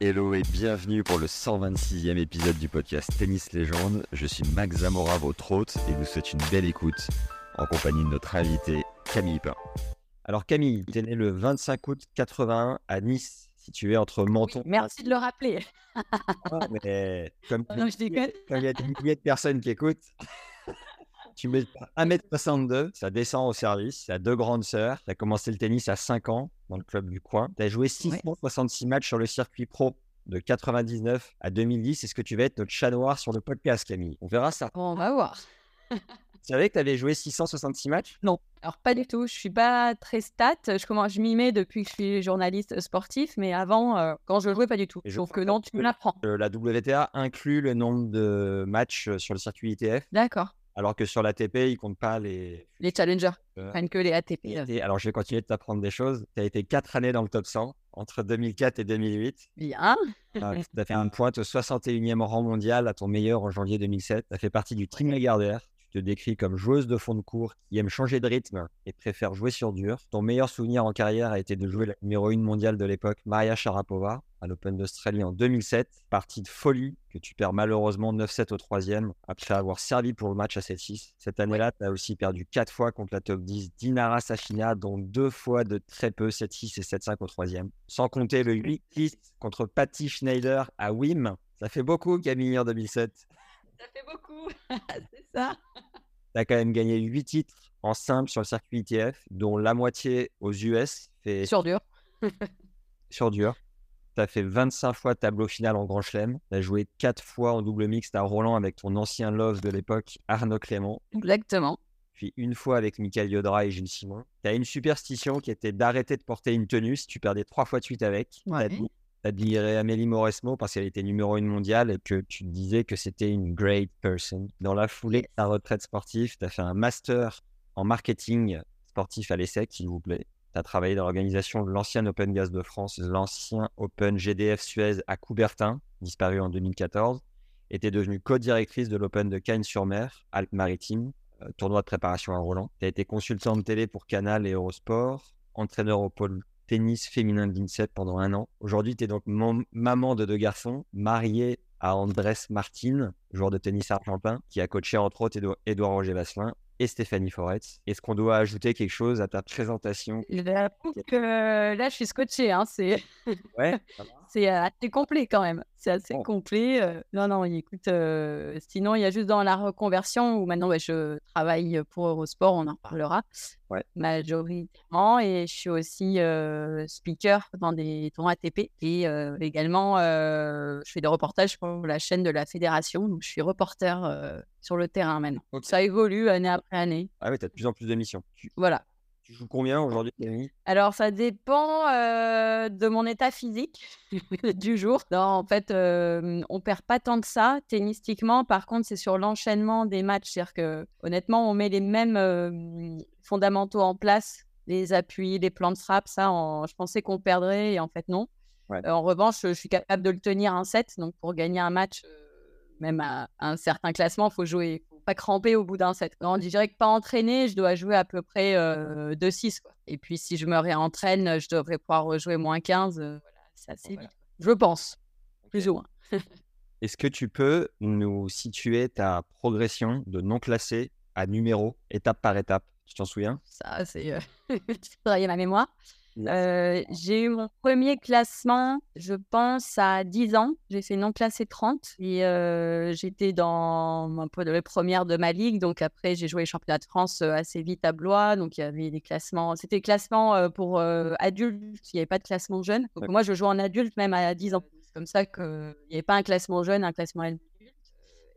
Hello et bienvenue pour le 126e épisode du podcast Tennis Légende. Je suis Max Zamora, votre hôte, et vous souhaite une belle écoute en compagnie de notre invité Camille Pain. Alors Camille, tu es né le 25 août 81 à Nice situé entre Menton. merci de le rappeler. Ah, mais comme, non, je déconne. Comme il y a des milliers de personnes qui écoutent, tu mets 1m62, ça descend au service, tu as deux grandes sœurs, tu as commencé le tennis à 5 ans dans le club du coin, tu as joué 666 matchs sur le circuit pro de 99 à 2010. Est-ce que tu vas être notre chat noir sur le podcast, Camille? On verra ça. on va voir. Tu savais que tu avais joué 666 matchs? Non, alors pas du tout. Je suis pas très stat. Je commence, je m'y mets depuis que je suis journaliste sportif, mais avant, euh, quand je jouais, pas du tout. je trouve que non, tu me l'apprends. La WTA inclut le nombre de matchs sur le circuit ITF. D'accord. Alors que sur l'ATP, ils comptent pas les. Les challengers, euh, prennent que les ATP. alors je vais continuer de t'apprendre des choses. Tu as été quatre années dans le top 100 entre 2004 et 2008. Bien. tu as fait un point au 61e rang mondial à ton meilleur en janvier 2007. Tu as fait partie du Team Lagardère te décris comme joueuse de fond de cours qui aime changer de rythme et préfère jouer sur dur. Ton meilleur souvenir en carrière a été de jouer la numéro 1 mondiale de l'époque, Maria Sharapova, à l'Open d'Australie en 2007. Partie de folie que tu perds malheureusement 9-7 au troisième après avoir servi pour le match à 7-6. Cette année-là, tu as aussi perdu 4 fois contre la top 10 Dinara Safina, dont 2 fois de très peu 7-6 et 7-5 au troisième. Sans compter le 8 contre Patty Schneider à Wim. Ça fait beaucoup, Camille, en 2007. Ça fait beaucoup, c'est ça. Tu as quand même gagné 8 titres en simple sur le circuit ITF, dont la moitié aux US. Fait... Sur dur. sur dur. Tu as fait 25 fois tableau final en Grand Chelem. Tu as joué 4 fois en double mixte à Roland avec ton ancien love de l'époque, Arnaud Clément. Exactement. Puis une fois avec Michael Yodra et Gilles Simon. Tu as une superstition qui était d'arrêter de porter une tenue si tu perdais 3 fois de suite avec. Ouais admirais Amélie Mauresmo parce qu'elle était numéro une mondiale et que tu disais que c'était une great person. Dans la foulée de ta retraite sportive, tu as fait un master en marketing sportif à l'ESSEC, s'il vous plaît. Tu as travaillé dans l'organisation de l'ancien Open Gas de France, l'ancien Open GDF Suez à Coubertin, disparu en 2014, et tu devenue co-directrice de l'Open de Cagnes-sur-Mer, Alpes-Maritimes, euh, tournoi de préparation à Roland. Tu as été consultant de télé pour Canal et Eurosport, entraîneur au pôle tennis féminin de l'INSEP pendant un an. Aujourd'hui, tu es donc maman de deux garçons, mariée à Andrés Martin, joueur de tennis argentin, qui a coaché entre autres Édouard Roger Vasselin et Stéphanie Foretz. Est-ce qu'on doit ajouter quelque chose à ta présentation? Que là, je suis scotché. Hein, c'est ouais, c'est assez complet quand même. C'est assez complet. non, non, écoute, sinon, il y a juste dans la reconversion où maintenant je travaille pour Eurosport, on en parlera ouais. majoritairement. Et je suis aussi speaker dans des tournois ATP. Et également, je fais des reportages pour la chaîne de la fédération. Donc, je suis reporter sur le terrain maintenant. Ça évolue année après année. Ah oui, tu as de plus en plus d'émissions. Voilà. Tu joues combien aujourd'hui, Camille? Alors, ça dépend de mon état physique du jour. Non, en fait, on on perd pas tant que ça tennistiquement. Par contre, c'est sur l'enchaînement des matchs. C'est-à-dire que, honnêtement, on met les mêmes fondamentaux en place, les appuis, les plans de frappe. Ça, je pensais qu'on perdrait et en fait, non. en revanche, je suis capable de le tenir un set. Donc, pour gagner un match, même à, un certain classement, il faut jouer pas cramper au bout d'un set. On dirait que pas entraîné, je dois jouer à peu près 2-6. Et puis si je me réentraîne, je devrais pouvoir rejouer moins 15. voilà, c'est assez vite. Je pense, plus ou moins. Est-ce que tu peux nous situer ta progression de non classé à numéro, étape par étape? Tu t'en souviens? Ça, c'est. Euh... travailler ma mémoire. Euh, j'ai eu mon premier classement, je pense, à 10 ans. J'ai fait non classé 30 et euh, j'étais dans un peu les premières de ma ligue. Donc après, j'ai joué les championnats de France euh, assez vite à Blois. Donc il y avait des classements. C'était classement pour adultes, il n'y avait pas de classement jeune. Donc moi, je joue en adulte même à 10 ans. C'est comme ça qu'il n'y avait pas un classement jeune, un classement adulte.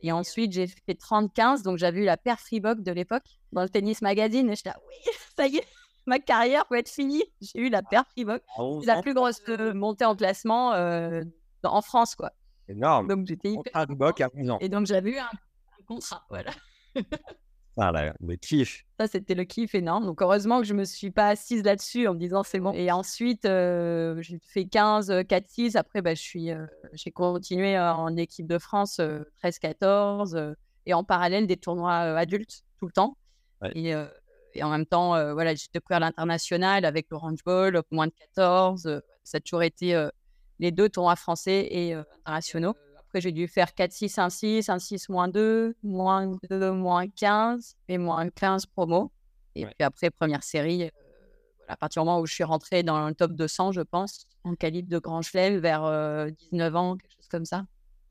Et ensuite, j'ai fait 30-15, donc j'avais eu la paire Freebox de l'époque dans le tennis magazine. Et j'étais, ah oui, ça y est, ma carrière peut être finie. J'ai eu la paire Reebok. C'est la plus grosse euh, montée en classement euh, en France, quoi. Énorme. Donc j'étais hyper. Reebok à 11 ans. Et donc j'avais eu un, un contrat, voilà. Ah là, le kiff. Ça, c'était le kiff énorme. Donc, heureusement que je ne me suis pas assise là-dessus en me disant c'est bon. Et ensuite, euh, j'ai fait 15, 4, 6. Après, bah, je suis, euh, j'ai continué en équipe de France 13, 14. et en parallèle, des tournois adultes tout le temps. Ouais. Et, et en même temps, voilà, j'ai découvert l'international avec l'Orange Bowl, moins de 14. ça a toujours été les deux tournois français et internationaux. Après, j'ai dû faire 4, 6, 1, 6, 1, 6, moins 2, moins 2, moins 15 et moins 15 promo. Et Ouais. puis après, première série, euh, à partir du moment où je suis rentrée dans le top 200, je pense, en calibre de grand chelem vers euh, 19 ans, quelque chose comme ça.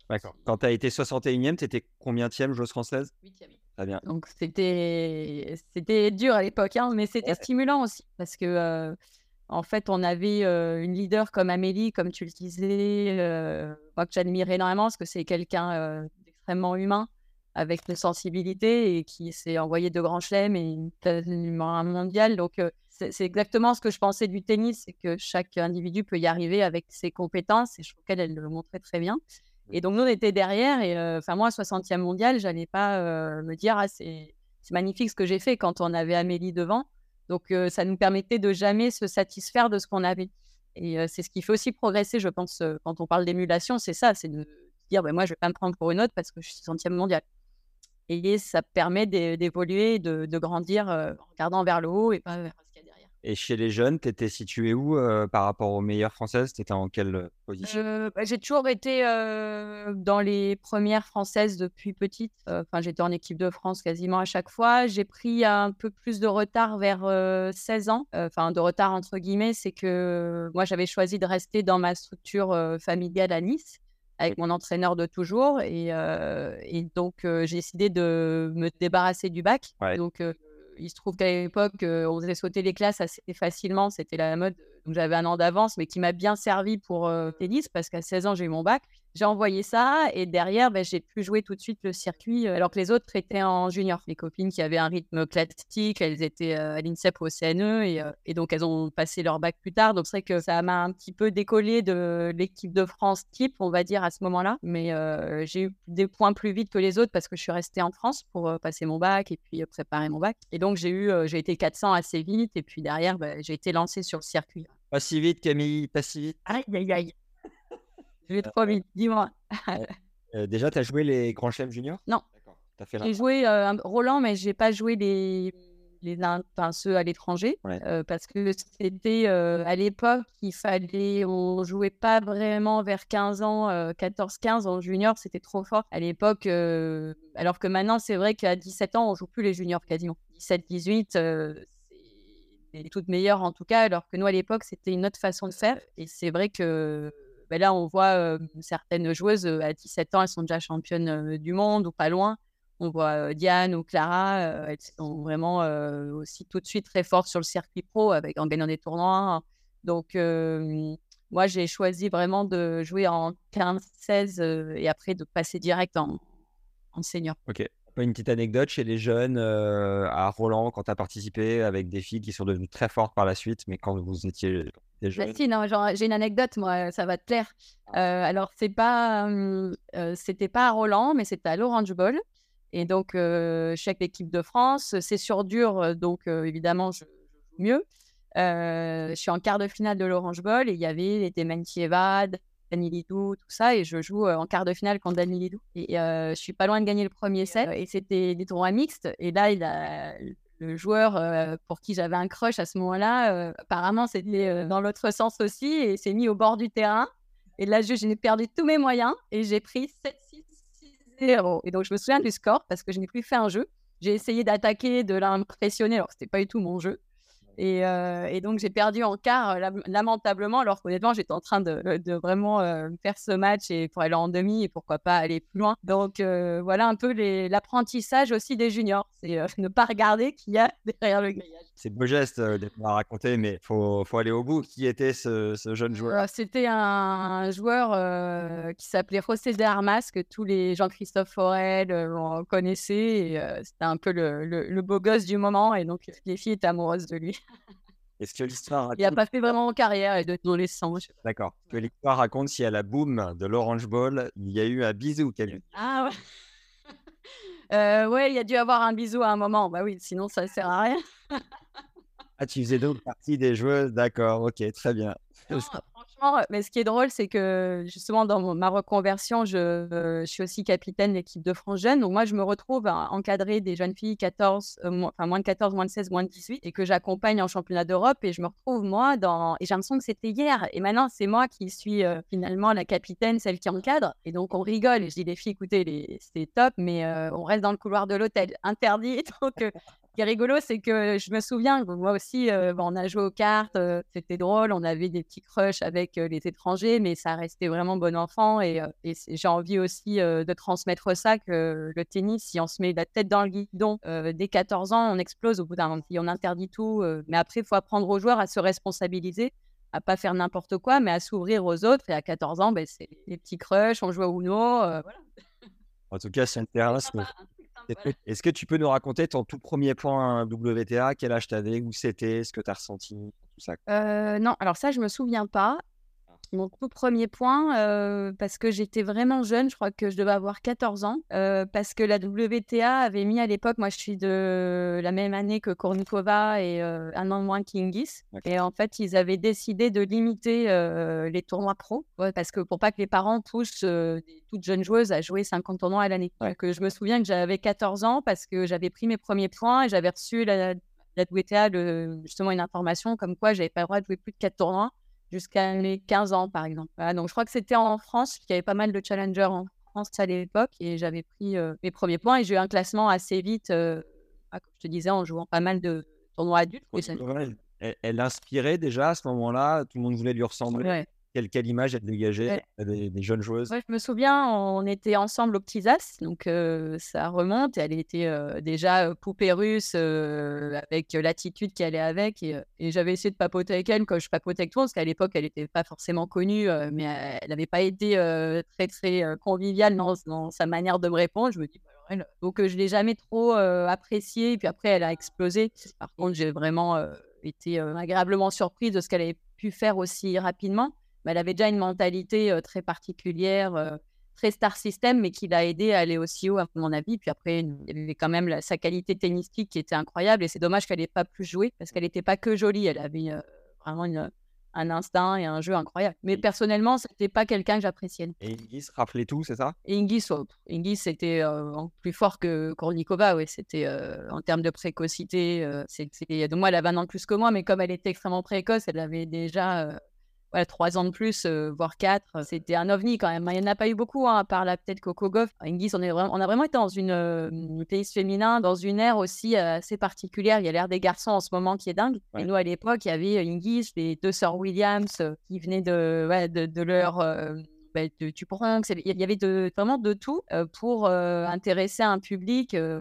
D'accord. Quand tu as été 61e, tu étais combien de joueuse française? Très bien. Donc c'était c'était dur à l'époque, hein, mais c'était Ouais. stimulant aussi parce que euh, en fait on avait euh, une leader comme Amélie, comme tu le disais, euh, moi que j'admire énormément parce que c'est quelqu'un d'extrêmement humain avec une sensibilité et qui s'est envoyé de grands chelems et une quasiment un mondial. Donc c'est c'est exactement ce que je pensais du tennis, c'est que chaque individu peut y arriver avec ses compétences et je trouve qu'elle elle le montrait très bien. Et donc, nous, on était derrière. Et euh, enfin, moi, 60e mondial, j'allais pas euh, me dire, ah, c'est magnifique ce que j'ai fait quand on avait Amélie devant. Donc, euh, ça nous permettait de jamais se satisfaire de ce qu'on avait. Et c'est ce qui fait aussi progresser, je pense, quand on parle d'émulation, c'est ça, c'est de dire, ben, moi, je vais pas me prendre pour une autre parce que je suis 60e mondial. Et ça permet d'é- d'évoluer, de, grandir en regardant vers le haut et pas vers Et chez les jeunes, tu étais située où euh, par rapport aux meilleures françaises? Tu étais en quelle euh, position? Euh, bah, j'ai toujours été euh, dans les premières françaises depuis petite. Enfin, j'étais en équipe de France quasiment à chaque fois. J'ai pris un peu plus de retard vers euh, 16 ans. Enfin, de retard entre guillemets, c'est que moi, j'avais choisi de rester dans ma structure familiale à Nice avec mon entraîneur de toujours. Et, euh, et donc, euh, j'ai décidé de me débarrasser du bac. Ouais. Donc, euh, il se trouve qu'à l'époque, euh, on faisait sauter les classes assez facilement. C'était la mode. J'avais un an d'avance, mais qui m'a bien servi pour euh, tennis parce qu'à 16 ans, j'ai eu mon bac. J'ai envoyé ça et derrière, ben, j'ai pu jouer tout de suite le circuit euh, alors que les autres étaient en junior. Les copines qui avaient un rythme classique, elles étaient euh, à l'INSEP ou au CNE et, euh, et donc elles ont passé leur bac plus tard. Donc c'est vrai que ça m'a un petit peu décollé de l'équipe de France type, on va dire, à ce moment-là. Mais euh, j'ai eu des points plus vite que les autres parce que je suis restée en France pour euh, passer mon bac et puis euh, préparer mon bac. Et donc j'ai eu, j'ai été 400 assez vite et puis derrière, ben, j'ai été lancée sur le circuit. Pas si vite, Camille, pas si vite. Aïe, aïe, aïe. Je vais trop vite, dis-moi. Euh, déjà, tu as joué les grands chelems juniors? Non. D'accord. Fait J'ai joué euh, Roland, mais j'ai pas joué les, les in- enfin, ceux à l'étranger Ouais. euh, parce que c'était euh, à l'époque, il fallait, on jouait pas vraiment vers 15 ans, euh, 14-15 en junior, c'était trop fort à l'époque. euh, alors que maintenant, c'est vrai qu'à 17 ans, on joue plus les juniors quasiment. 17-18, euh, c'est les toutes meilleures en tout cas, alors que nous à l'époque, c'était une autre façon de faire. Et c'est vrai que ben là, on voit certaines joueuses à 17 ans, elles sont déjà championnes du monde ou pas loin. On voit Diane ou Clara, elles sont vraiment aussi tout de suite très fortes sur le circuit pro en gagnant des tournois. Donc, moi, j'ai choisi vraiment de jouer en 15-16 euh, et après de passer direct en, en senior. Ok. Une petite anecdote chez les jeunes à Roland quand tu as participé avec des filles qui sont devenues très fortes par la suite, mais quand vous étiez Bah jeunes. si, non, genre, j'ai une anecdote, moi, ça va te plaire. Euh, alors, c'est pas, euh, c'était pas à Roland, mais c'était à l'Orange Bowl. Et donc, euh, je suis avec l'équipe de France. C'est sur dur, euh, donc euh, évidemment, je, joue mieux. Euh, je suis en quart de finale de l'Orange Bowl et il y avait les Dementieva, Dani Lidou, tout ça. Et je joue euh, en quart de finale contre Dani Lidou. Et euh, je suis pas loin de gagner le premier set. Et c'était des tournois mixtes. Et là, il a, le joueur euh, pour qui j'avais un crush à ce moment-là, euh, apparemment, c'était euh, dans l'autre sens aussi et s'est mis au bord du terrain. Et là, j'ai perdu tous mes moyens et j'ai pris 7-6-6-0. Et donc, je me souviens du score parce que je n'ai plus fait un jeu. J'ai essayé d'attaquer, de l'impressionner, alors que c'était pas du tout mon jeu. Et, euh, et donc, j'ai perdu en quart euh, lam- lamentablement, alors qu'honnêtement, j'étais en train de, de vraiment euh, faire ce match et pour aller en demi et pourquoi pas aller plus loin. Donc, voilà un peu l'apprentissage aussi des juniors. C'est ne pas regarder qu'il y a derrière le grillage. C'est beau geste d'être à raconter, mais faut, faut aller au bout. Qui était ce, ce jeune joueur? C'était un, un joueur euh, qui s'appelait José de Armas, que tous les Jean-Christophe Forel euh, connaissaient. et, euh, C'était un peu le, le- le beau gosse du moment, et donc les filles étaient amoureuses de lui. Est-ce que l'histoire Il n'a raconte... pas fait vraiment carrière, il doit être dans les 100. je sais pas. D'accord. Est-ce que l'histoire raconte si à la boom de l'Orange Bowl, il y a eu un bisou quelque Ah ouais. Euh, ouais, il y a dû avoir un bisou à un moment. Bah oui, sinon ça sert à rien. Ah, tu faisais donc partie des joueuses, d'accord, ok, très bien. Non, mais ce qui est drôle, c'est que justement, dans ma reconversion, je, suis aussi capitaine de l'équipe de France Jeune. Donc, moi, je me retrouve à encadrer des jeunes filles 14, euh, moins, enfin, moins de 14, moins de 16, moins de 18 et que j'accompagne en championnat d'Europe. Et je me retrouve, moi, dans. Et j'ai l'impression que c'était hier. Et maintenant, c'est moi qui suis finalement la capitaine, celle qui encadre. Et donc, on rigole. Et je dis, les filles, écoutez, c'était top, mais on reste dans le couloir de l'hôtel. Interdit. Donc, qui est rigolo, c'est que je me souviens moi aussi, euh, bon, on a joué aux cartes, euh, c'était drôle, on avait des petits crushs avec euh, les étrangers, mais ça restait vraiment bon enfant. Et, j'ai envie aussi de transmettre ça, que le tennis, si on se met la tête dans le guidon dès 14 ans, on explose au bout d'un moment. On interdit tout, mais après, il faut apprendre aux joueurs à se responsabiliser à pas faire n'importe quoi, mais à s'ouvrir aux autres. Et à 14 ans, ben, c'est les petits crushs, on joue au Uno. voilà. En tout cas, c'est intéressant. Est-ce que tu peux nous raconter ton tout premier point WTA Quel âge t'avais? Où c'était? Ce que tu as ressenti? Tout ça. Euh, non, alors ça, je me souviens pas. Mon tout premier point, euh, parce que j'étais vraiment jeune, je crois que je devais avoir 14 ans, euh, parce que la WTA avait mis à l'époque, moi je suis de la même année que Kornikova et euh, un an moins qu'Ingis, Ok. et en fait ils avaient décidé de limiter euh, les tournois pro, ouais, parce que pour pas que les parents poussent euh, des toutes jeunes joueuses à jouer 50 tournois à l'année. Ouais. Euh, je me souviens que j'avais 14 ans parce que j'avais pris mes premiers points et j'avais reçu la, la WTA le- justement une information comme quoi j'avais pas le droit de jouer plus de 4 tournois jusqu'à mes 15 ans, par exemple. Voilà, donc, je crois que c'était en France, il y avait pas mal de challengers en France à l'époque, et j'avais pris euh, mes premiers points, et j'ai eu un classement assez vite, euh, ah, comme je te disais, en jouant pas mal de tournois adultes. ça- Elle, elle- elle inspirait déjà à ce moment-là. Tout le monde voulait lui ressembler. Ouais. Quelle, quelle image elle dégageait Ouais. des, des jeunes joueuses? Ouais, je me souviens, on était ensemble au Petits As, donc euh, ça remonte. Elle était euh, déjà euh, poupée russe euh, avec euh, l'attitude qui allait avec. Et, euh, et j'avais essayé de papoter avec elle quand je papotais avec toi, parce qu'à l'époque, elle n'était pas forcément connue, euh, mais euh, elle n'avait pas été euh, très, très euh, conviviale dans, dans sa manière de me répondre. Je me dis, bah, elle- donc euh, je ne l'ai jamais trop euh, appréciée. Et puis après, elle a explosé. Par contre, j'ai vraiment euh, été euh, agréablement surprise de ce qu'elle avait pu faire aussi rapidement mais elle avait déjà une mentalité euh, très particulière, euh, très star system, mais qui l'a aidé à aller aussi haut, à mon avis. Puis après, il y avait quand même la- sa qualité tennistique qui était incroyable. Et c'est dommage qu'elle n'ait pas plus joué parce qu'elle n'était pas que jolie. Elle avait euh, vraiment une- un instinct et un jeu incroyable. Mais personnellement, c'était pas quelqu'un que j'appréciais. Et Ingis rappelait tout, c'est ça? Ingis, oh, Ingis, c'était euh, en- plus fort que Kornikova. Ouais. C'était euh, en termes de précocité. euh, c'était... Donc moi, elle avait un an de plus que moi, mais comme elle était extrêmement précoce, elle avait déjà voilà, trois ans de plus, euh, voire quatre. C'était un ovni quand même. Il n'y en a pas eu beaucoup, hein, à part là peut-être Coco Gauff. Ingis, on, est vraiment, on a vraiment été dans une, euh, tennis féminin, dans une ère aussi euh, assez particulière. Il y a l'ère des garçons en ce moment qui est dingue. Ouais. Et nous, à l'époque, il y avait euh, Ingis, les deux sœurs Williams euh, qui venaient de, ouais, de, de leur... euh, bah, de, du Bronx. Il y avait de, vraiment de tout euh, pour euh, intéresser un public euh,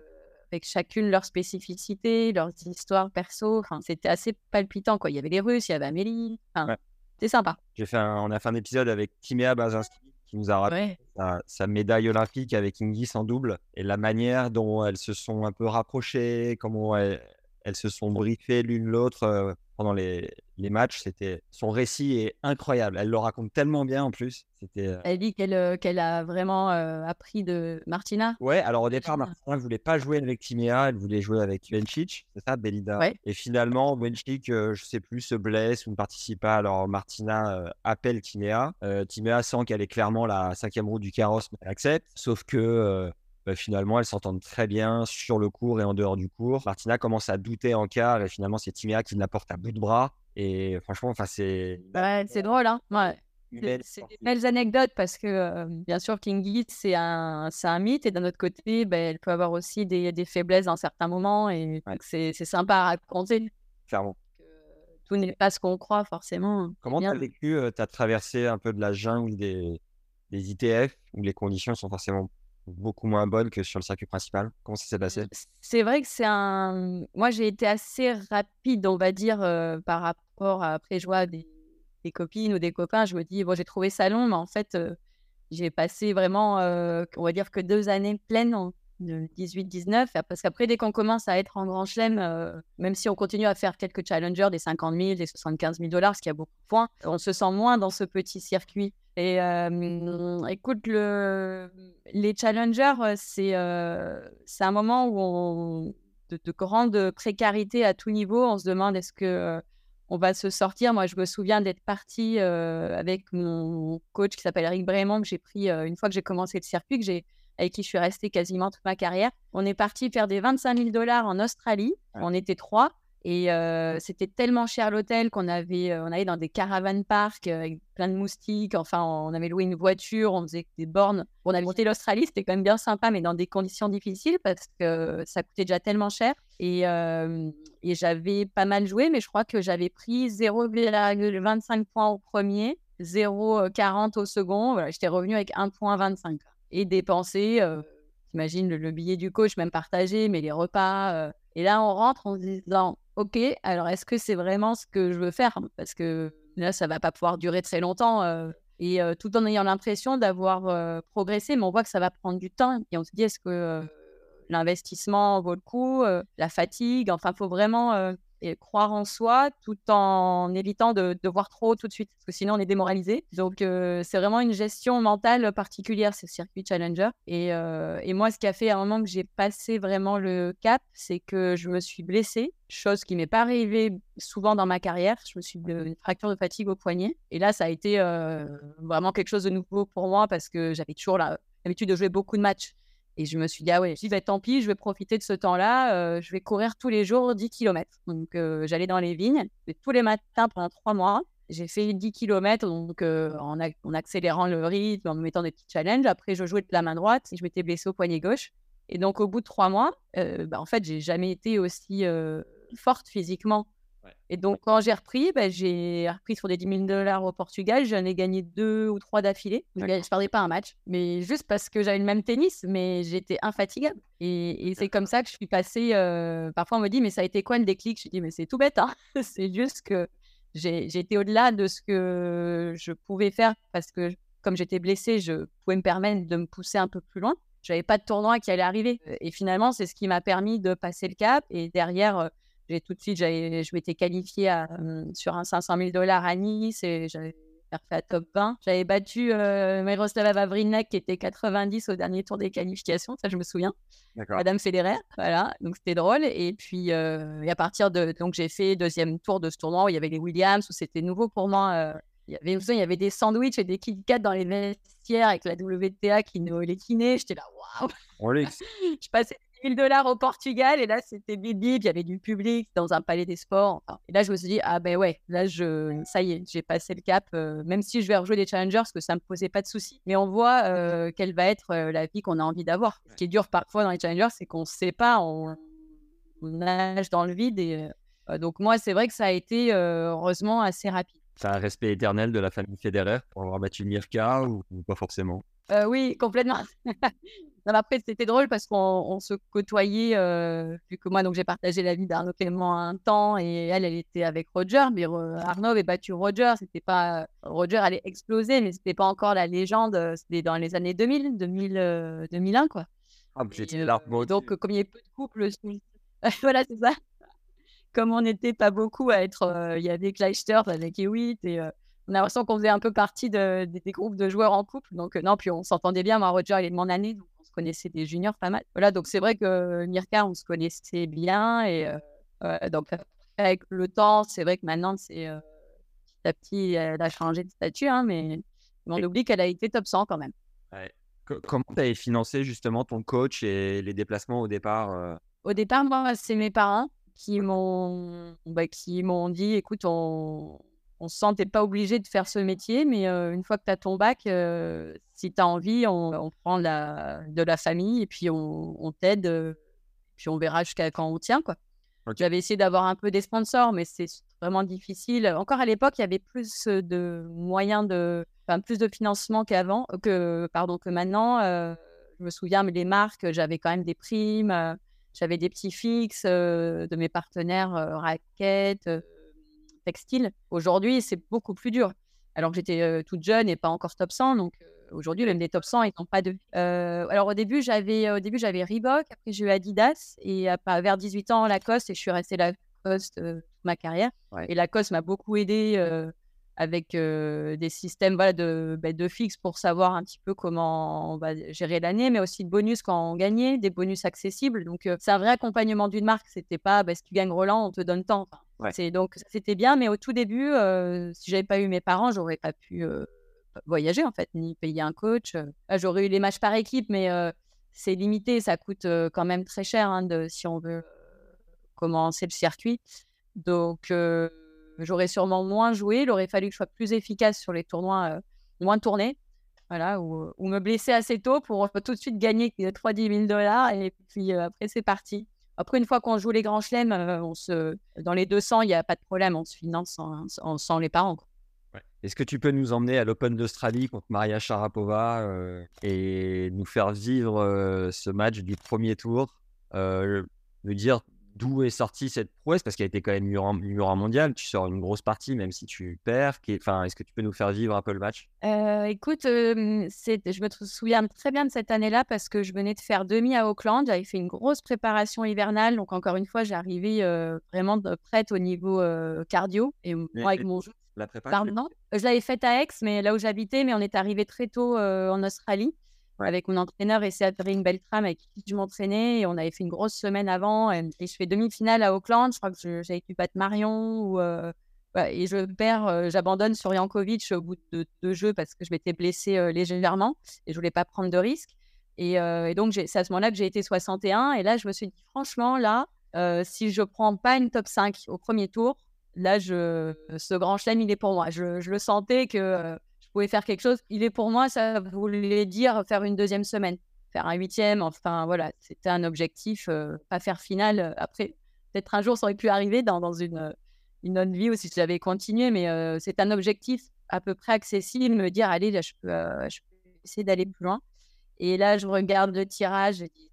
avec chacune leur spécificité, leurs histoires perso. Enfin, c'était assez palpitant. Quoi. Il y avait les Russes, il y avait Amélie. Enfin, Ouais. C'était sympa. J'ai fait un- on a fait un épisode avec Timéa Bazinski qui nous a rappelé Ouais. sa, sa médaille olympique avec Ingis en double et la manière dont elles se sont un peu rapprochées, comment elles, elles se sont briefées l'une l'autre euh, pendant les, les matchs. C'était son récit est incroyable. Elle le raconte tellement bien en plus. C'était euh, Elle dit qu'elle euh, qu'elle a vraiment euh, appris de Martina. Ouais, alors au départ. Martina ne voulait pas jouer avec Timéa, elle voulait jouer avec Vencic, c'est ça, Belida. Ouais. Et finalement, Vencic, euh, je sais plus, se blesse ou ne participe pas. Alors Martina appelle Timéa. Euh, Timéa sent qu'elle est clairement la cinquième roue du carrosse, mais elle accepte. Sauf que bah, finalement, elles s'entendent très bien sur le cours et en dehors du cours. Martina commence à douter en quart et finalement, c'est Timéa qui la porte à bout de bras. Et franchement, enfin, c'est Ouais, c'est drôle, hein ouais. C'est des belles anecdotes parce que, euh, bien sûr, Kingit, c'est un, c'est un mythe. Et d'un autre côté, ben, elle peut avoir aussi des, des faiblesses à certains moments. Et Ouais. c'est sympa à raconter. clairement. tout n'est pas ce qu'on croit, forcément. Comment tu as vécu, tu as traversé un peu de la jungle des, des ITF où les conditions sont forcément beaucoup moins bonnes que sur le circuit principal Comment ça s'est passé? C'est vrai que c'est un. Moi, j'ai été assez rapide, on va dire, par rapport à après je des, copines ou des copains. Je me dis, bon, j'ai trouvé ça long, mais en fait, j'ai passé vraiment, on va dire que deux années pleines 18-19. Parce qu'après, dès qu'on commence à être en grand chelem, euh, même si on continue à faire quelques challengers, des 50 000, des 75 000 dollars, ce qui a beaucoup de points, on se sent moins dans ce petit circuit. Et euh, écoute, le... les challengers, c'est c'est un moment où on... de, de, grande précarité à tout niveau. On se demande est-ce que on va se sortir. Moi, je me souviens d'être partie avec mon coach qui s'appelle Eric Brémond, que j'ai pris une fois que j'ai commencé le circuit, que j'ai avec qui je suis restée quasiment toute ma carrière. On est parti faire des 25 000 dollars en Australie. On était trois. Et c'était tellement cher l'hôtel qu'on avait, on allait dans des caravanes parcs avec plein de moustiques. Enfin, on avait loué une voiture, on faisait des bornes. On a monté l'Australie, c'était quand même bien sympa, mais dans des conditions difficiles parce que ça coûtait déjà tellement cher. Et, et j'avais pas mal joué, mais je crois que j'avais pris 0,25 points au premier, 0,40 au second. Voilà, J'étais revenu avec 1,25 et dépensé. T'imagines le, le, billet du coach, même partagé, mais les repas. et là, on rentre en se disant ok, alors est-ce que c'est vraiment ce que je veux faire? Parce que là, ça va pas pouvoir durer très longtemps. Euh, et euh, tout en ayant l'impression d'avoir euh, progressé, mais on voit que ça va prendre du temps. Et on se dit, est-ce que l'investissement vaut le coup La fatigue? Enfin, il faut vraiment croire en soi tout en évitant de, de, voir trop tout de suite, parce que sinon on est démoralisé. Donc euh, c'est vraiment une gestion mentale particulière, ce circuit Challenger. Et, euh, et, moi, ce qui a fait à un moment que j'ai passé vraiment le cap, c'est que je me suis blessée, chose qui m'est pas arrivée souvent dans ma carrière. Je me suis une fracture de fatigue au poignet. Et là, ça a été euh, vraiment quelque chose de nouveau pour moi parce que j'avais toujours l'habitude de jouer beaucoup de matchs. Et je me suis dit, ah ouais, je tant pis, je vais profiter de ce temps-là, euh, je vais courir tous les jours 10 km. Donc, euh, j'allais dans les vignes tous les matins pendant trois mois. J'ai fait 10 km donc, euh, en, en, accélérant le rythme, en me mettant des petits challenges. Après, je jouais de la main droite et je m'étais blessée au poignet gauche. Et donc, au bout de trois mois, bah, en fait, j'ai jamais été aussi forte physiquement et donc, quand j'ai repris, bah, j'ai repris sur des 10 000 dollars au Portugal. J'en ai gagné deux ou trois d'affilée. Je ne perdais pas un match, mais juste parce que j'avais le même tennis, mais j'étais infatigable. Et, c'est comme ça que je suis passée. Euh, parfois, on me dit, mais ça a été quoi le déclic? Je dis, mais c'est tout bête. Hein c'est juste que été au-delà de ce que je pouvais faire parce que, comme j'étais blessée, je pouvais me permettre de me pousser un peu plus loin. Je n'avais pas de tournoi qui allait arriver. Et finalement, c'est ce qui m'a permis de passer le cap. Et derrière, euh, j'ai tout de suite, je m'étais qualifiée à, sur un 500 000 dollars à Nice et j'avais fait à top 20. J'avais battu euh, Miroslava Vavrinek qui était 90 au dernier tour des qualifications, ça je me souviens. Madame Federer, voilà, donc c'était drôle. Et puis euh, et à partir de, donc j'ai fait deuxième tour de ce tournoi où il y avait les Williams, où c'était nouveau pour moi. Euh, il y avait, il y avait des sandwichs et des Kit dans les vestiaires avec la WTA qui nous les kinés. J'étais là, waouh! je passais 1000 dollars au Portugal et là c'était bip il y avait du public dans un palais des sports. et là je me suis dit ah ben ouais, là je ça y est, j'ai passé le cap. Euh, même si je vais rejouer des challengers, parce que ça me posait pas de soucis. Mais on voit euh, quelle va être euh, la vie qu'on a envie d'avoir. Ce qui est dur parfois dans les challengers, c'est qu'on sait pas, on, nage dans le vide et donc moi c'est vrai que ça a été heureusement assez rapide. C'est un respect éternel de la famille Federer pour avoir battu Mirka ou pas forcément? Oui, complètement. après, c'était drôle parce qu'on se côtoyait, euh, vu que moi, donc j'ai partagé la vie d'Arnaud Clément un temps et elle, elle était avec Roger. Mais Arnaud avait battu Roger. C'était pas Roger allait exploser, mais c'était pas encore la légende. C'était dans les années 2000, 2000 2001, quoi. Ah, j'étais là. donc, comme il y avait peu de couples, voilà, c'est ça. Comme on n'était pas beaucoup à être, euh, il y avait Kleisters avec Hewitt et euh, on a l'impression qu'on faisait un peu partie de, des groupes de joueurs en couple. Donc, non, puis on s'entendait bien. Moi, Roger, il est de mon année, donc connaissait des juniors pas mal. Voilà, donc c'est vrai que Mirka, on se connaissait bien. Et euh, donc, avec le temps, c'est vrai que maintenant, c'est euh, petit à petit, elle a changé de statut, hein, mais on oublie qu'elle a été top 100 quand même. Comment tu avais financé justement ton coach et les déplacements au départ euh? Au départ, moi, c'est mes parents qui m'ont bah, qui m'ont dit écoute, on, on se sentait pas obligé de faire ce métier, mais une fois que tu as ton bac, si tu as envie, on, prend la, de la famille et puis on, t'aide, puis on verra jusqu'à quand on tient. quoi. J'avais essayé d'avoir un peu des sponsors, mais c'est vraiment difficile. Encore à l'époque, il y avait plus de moyens de, enfin, plus de financement qu'avant, que pardon, que maintenant. je me souviens, mais les marques, j'avais quand même des primes, j'avais des petits fixes de mes partenaires raquettes textile. Aujourd'hui, c'est beaucoup plus dur. Alors que j'étais toute jeune et pas encore top 100, donc aujourd'hui, même des top 100, ils n'ont pas de. alors au début, j'avais au début j'avais Reebok, après j'ai eu Adidas et vers 18 ans Lacoste et je suis restée Lacoste toute ma carrière. Et Lacoste m'a beaucoup aidé avec des systèmes voilà, de, bah, de fixe pour savoir un petit peu comment on va gérer l'année, mais aussi de bonus quand on gagnait, des bonus accessibles. Donc, c'est un vrai accompagnement d'une marque. C'était pas bah, si tu gagnes Roland, on te donne tant. Donc, c'était bien, mais au tout début, si j'avais pas eu mes parents, j'aurais pas pu voyager en fait, ni payer un coach. J'aurais eu les matchs par équipe, mais c'est limité. Ça coûte quand même très cher hein, si on veut commencer le circuit. Donc, j'aurais sûrement moins joué. Il aurait fallu que je sois plus efficace sur les tournois, euh, moins tournés. Voilà, ou, me blesser assez tôt pour tout de suite gagner 3-10 000 dollars. Et puis euh, après, c'est parti. Après, une fois qu'on joue les grands chelems, euh, on se... dans les 200, il n'y a pas de problème. On se finance sans, les parents. Est-ce que tu peux nous emmener à l'Open d'Australie contre Maria Sharapova et nous faire vivre ce match du premier tour Me dire d'où est sortie cette prouesse? Parce qu'elle était quand même numéro un mondial. Tu sors une grosse partie, même si tu perds. Enfin, Est-ce que tu peux nous faire vivre un peu le match? Euh, Écoute, je me souviens très bien de cette année-là parce que je venais de faire demi à Auckland. J'avais fait une grosse préparation hivernale. Donc, encore une fois, j'arrivais vraiment prête au niveau cardio. Et moi, avec mon jeu. La préparation Je l'avais faite à Aix, mais là où j'habitais, mais on est arrivé très tôt en Australie avec mon entraîneur et Séverine Beltram avec qui je m'entraînais. Et on avait fait une grosse semaine avant. Et, je fais demi-finale à Auckland. Je crois que j'avais pu battre Marion. Euh, et je perds, euh, j'abandonne sur Jankovic au bout de deux jeux parce que je m'étais blessée euh, légèrement et je voulais pas prendre de risques. Et, et donc, c'est à ce moment-là que j'ai été 61. Et là, je me suis dit, franchement, là, si je prends pas une top 5 au premier tour, là, ce grand chelem, il est pour moi. Je le sentais que pouvais faire quelque chose. Il est pour moi, ça voulait dire faire une deuxième semaine, faire un huitième. Enfin, voilà, c'était un objectif, euh, pas faire finale. Euh, après, peut-être un jour, ça aurait pu arriver dans, une, euh, une autre vie aussi si j'avais continué, mais c'est un objectif à peu près accessible, me dire, allez, là, je peux, essayer d'aller plus loin. Et là, je regarde le tirage, je dis,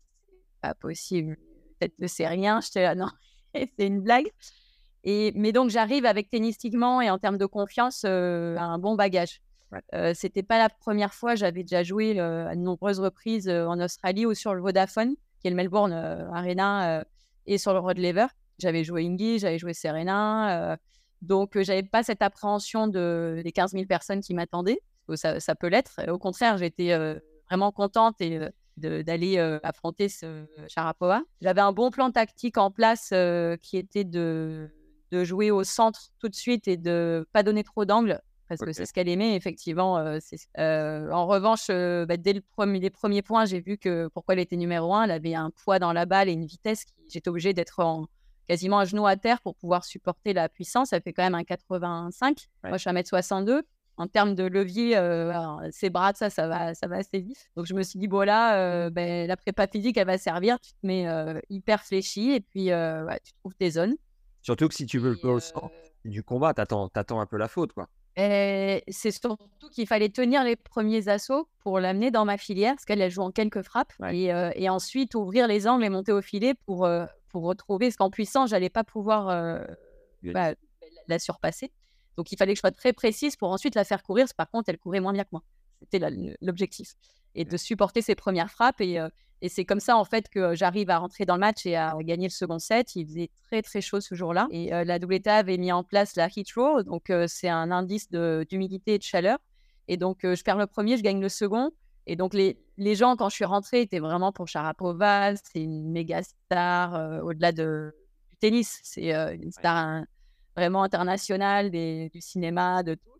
pas possible, peut-être rien. J'étais là, non, c'est une blague. Et, mais donc, j'arrive avec tennistiquement et en termes de confiance, un bon bagage. Euh, c'était pas la première fois, j'avais déjà joué à de nombreuses reprises en Australie ou sur le Vodafone, qui est le Melbourne Arena, et sur le Rod Lever. J'avais joué Ingy, j'avais joué Serena. donc, j'avais pas cette appréhension de, des 15 000 personnes qui m'attendaient. Ça, peut l'être. Au contraire, j'étais vraiment contente d'aller affronter ce Sharapova. J'avais un bon plan tactique en place qui était de, de, jouer au centre tout de suite et de pas donner trop d'angle parce que c'est ce qu'elle aimait, effectivement. Euh, en revanche, bah, dès le premier, les premiers points, j'ai vu que pourquoi elle était numéro un, elle avait un poids dans la balle et une vitesse. Qui... J'étais obligée d'être en, quasiment à genoux à terre pour pouvoir supporter la puissance. Elle fait quand même un 85. Moi, je suis à 1m62. En termes de levier, ses bras, ça, ça va, ça va assez vite. Donc, je me suis dit, voilà, ben, la prépa physique, elle va servir. Tu te mets hyper fléchi et puis tu trouves tes zones. Surtout que si tu veux le du combat, t'attends, attends un peu la faute, quoi. Et c'est surtout qu'il fallait tenir les premiers assauts pour l'amener dans ma filière, parce qu'elle elle joue en quelques frappes, et, euh, et, ensuite ouvrir les angles et monter au filet pour, euh, pour retrouver, parce qu'en puissance, j'allais pas pouvoir euh, bah, la surpasser. Donc il fallait que je sois très précise pour ensuite la faire courir. Par contre, elle courait moins bien que moi. C'était l'objectif. Et de supporter ses premières frappes. Et, et c'est comme ça, en fait, que j'arrive à rentrer dans le match et à gagner le second set. Il faisait très, très chaud ce jour-là. Et euh, la WTA avait mis en place la heat roll. Donc, euh, c'est un indice d'humidité et de chaleur. Et donc, euh, je perds le premier, je gagne le second. Et donc, les, les gens, quand je suis rentrée, étaient vraiment pour Sharapova. C'est une méga star au-delà de, du tennis. C'est une star vraiment internationale du cinéma, de tout.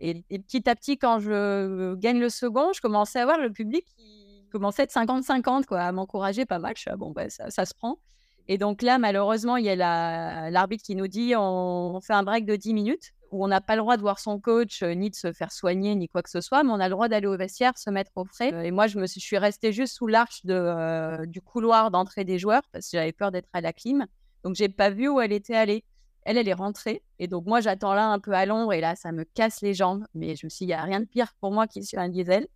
Et, et, petit à petit, quand je gagne le second, je commençais à voir le public qui commençait de 50-50, quoi, à m'encourager pas mal. Je suis, ah, bon, bah, ça, se prend. Et donc là, malheureusement, il y a l'arbitre qui nous dit on, fait un break de 10 minutes où on n'a pas le droit de voir son coach, euh, ni de se faire soigner, ni quoi que ce soit, mais on a le droit d'aller au vestiaire, se mettre au frais. Euh, et moi, je, me suis, je suis restée juste sous l'arche de, euh, du couloir d'entrée des joueurs parce que j'avais peur d'être à la clim. Donc, j'ai pas vu où elle était allée. Elle, elle est rentrée. Et donc, moi, j'attends là un peu à l'ombre et là, ça me casse les jambes. Mais je me suis dit, il n'y a rien de pire pour moi qui sur un diesel.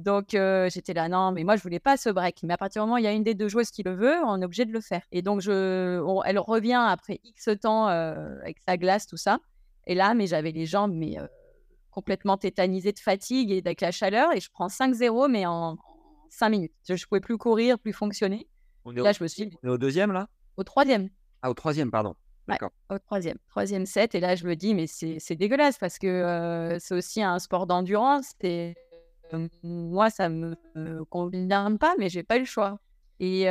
Donc j'étais là, non, mais moi je voulais pas ce break. Mais à partir du moment où il y a une des deux joueuses qui le veut, on est obligé de le faire. Et donc je, elle revient après X temps avec sa glace, tout ça. Et là, mais j'avais les jambes mais complètement tétanisée de fatigue et avec la chaleur. Et je prends 5-0, mais en, 5 minutes. Je ne pouvais plus courir, plus fonctionner. là, je me suis. On est au deuxième, là? Au troisième. Ah, au troisième, pardon. D'accord. au troisième. Troisième set. Et là, je me dis, mais c'est dégueulasse parce que c'est aussi un sport d'endurance. Et moi, ça me convient pas, mais j'ai pas eu le choix. Et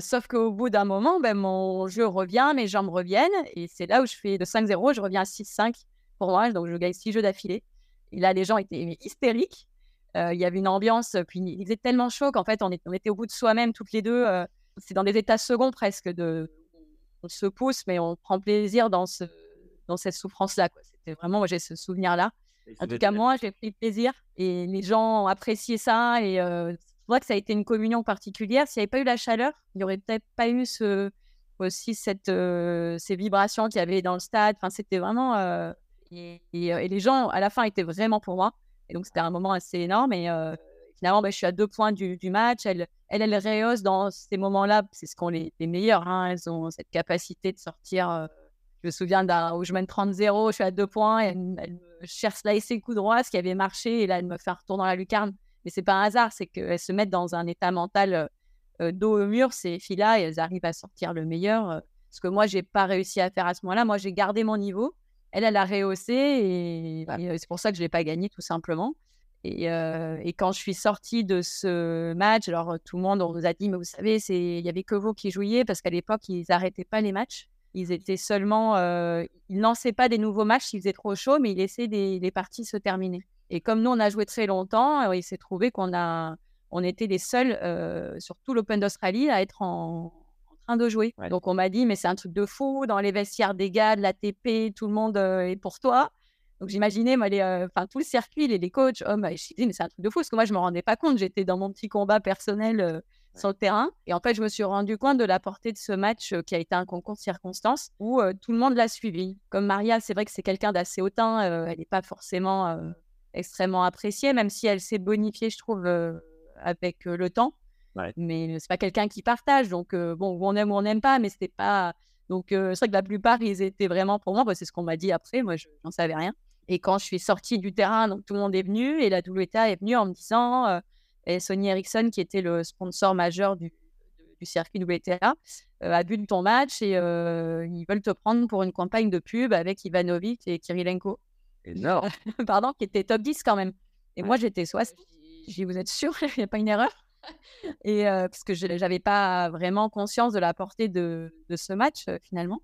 sauf qu'au bout d'un moment, ben, mon jeu revient, mes jambes reviennent. Et c'est là où je fais de 5-0, je reviens à 6-5 pour moi. Donc, je gagne 6 jeux d'affilée. Et là, les gens étaient hystériques. Il y avait une ambiance, puis il faisait tellement chaud qu'en fait, on, était au bout de soi-même toutes les deux. c'est dans des états seconds presque. On se pousse, mais on prend plaisir dans, dans cette souffrance-là. C'était vraiment, moi, j'ai ce souvenir-là. En tout cas, moi, j'ai pris plaisir et les gens ont apprécié ça. Et c'est vrai que ça a été une communion particulière. S'il n'y avait pas eu la chaleur, il n'y aurait peut-être pas eu ce, aussi cette, euh, ces vibrations qu'il y avait dans le stade. Enfin, c'était vraiment. Euh, euh, et, les gens, à la fin, étaient vraiment pour moi. Et donc, c'était un moment assez énorme. Et finalement, bah, je suis à deux points du, du match. Elle, elle, elle rehausse dans ces moments-là. C'est ce qu'ont les, les meilleurs. Hein. Elles ont cette capacité de sortir. Je me souviens d'un où je mène 30-0, je suis à deux points. Et elle, elle me cherche slicer coup droit, ce qui avait marché. Et là, elle me fait un retour dans la lucarne. Mais c'est pas un hasard, c'est qu'elles se mettent dans un état mental dos au mur, ces filles-là, et elles arrivent à sortir le meilleur. ce que moi, j'ai pas réussi à faire à ce moment-là. Moi, j'ai gardé mon niveau. Elle, elle a rehaussé et, c'est pour ça que je l'ai pas gagné, tout simplement. Et, et, quand je suis sortie de ce match, alors tout le monde, on nous a dit, mais vous savez, il y avait que vous qui jouiez parce qu'à l'époque, ils n'arrêtaient pas les matchs. Ils étaient seulement, ils lançaient pas des nouveaux matchs, il faisait trop chaud, mais ils laissaient des, les parties se terminer. Et comme nous, on a joué très longtemps, euh, il s'est trouvé qu'on a, on était les seuls euh, sur tout l'Open d'Australie à être en, train de jouer. Donc on m'a dit, mais c'est un truc de fou, dans les vestiaires des gars, de l'ATP, tout le monde euh, est pour toi. Donc j'imaginais, moi, enfin, tout le circuit, les, les coachs, oh, bah, je dit, mais c'est un truc de fou, parce que moi, je ne me rendais pas compte. J'étais dans mon petit combat personnel sur le terrain. Et en fait, je me suis rendu compte de la portée de ce match qui a été un concours de circonstances où tout le monde l'a suivi. Comme Maria, c'est vrai que c'est quelqu'un d'assez hautain, elle n'est pas forcément extrêmement appréciée, même si elle s'est bonifiée, je trouve, euh, avec euh, le temps. Mais c'est pas quelqu'un qui partage. Donc, euh, bon, on aime ou on n'aime pas, mais c'était pas. Donc, c'est vrai que la plupart, ils étaient vraiment pour moi. c'est ce qu'on m'a dit après. Moi, je n'en savais rien. Et quand je suis sortie du terrain, donc tout le monde est venu et la WTA est venue en me disant, et Sony Ericsson, qui était le sponsor majeur du, du circuit WTA, a vu ton match et ils veulent te prendre pour une campagne de pub avec Ivanovic et Kirilenko. Énorme. Pardon, qui était top 10 quand même. Et moi, j'étais soit. J'ai vous êtes sûr? Il n'y a pas une erreur? Et euh, parce que je n'avais pas vraiment conscience de la portée de, de ce match euh, finalement.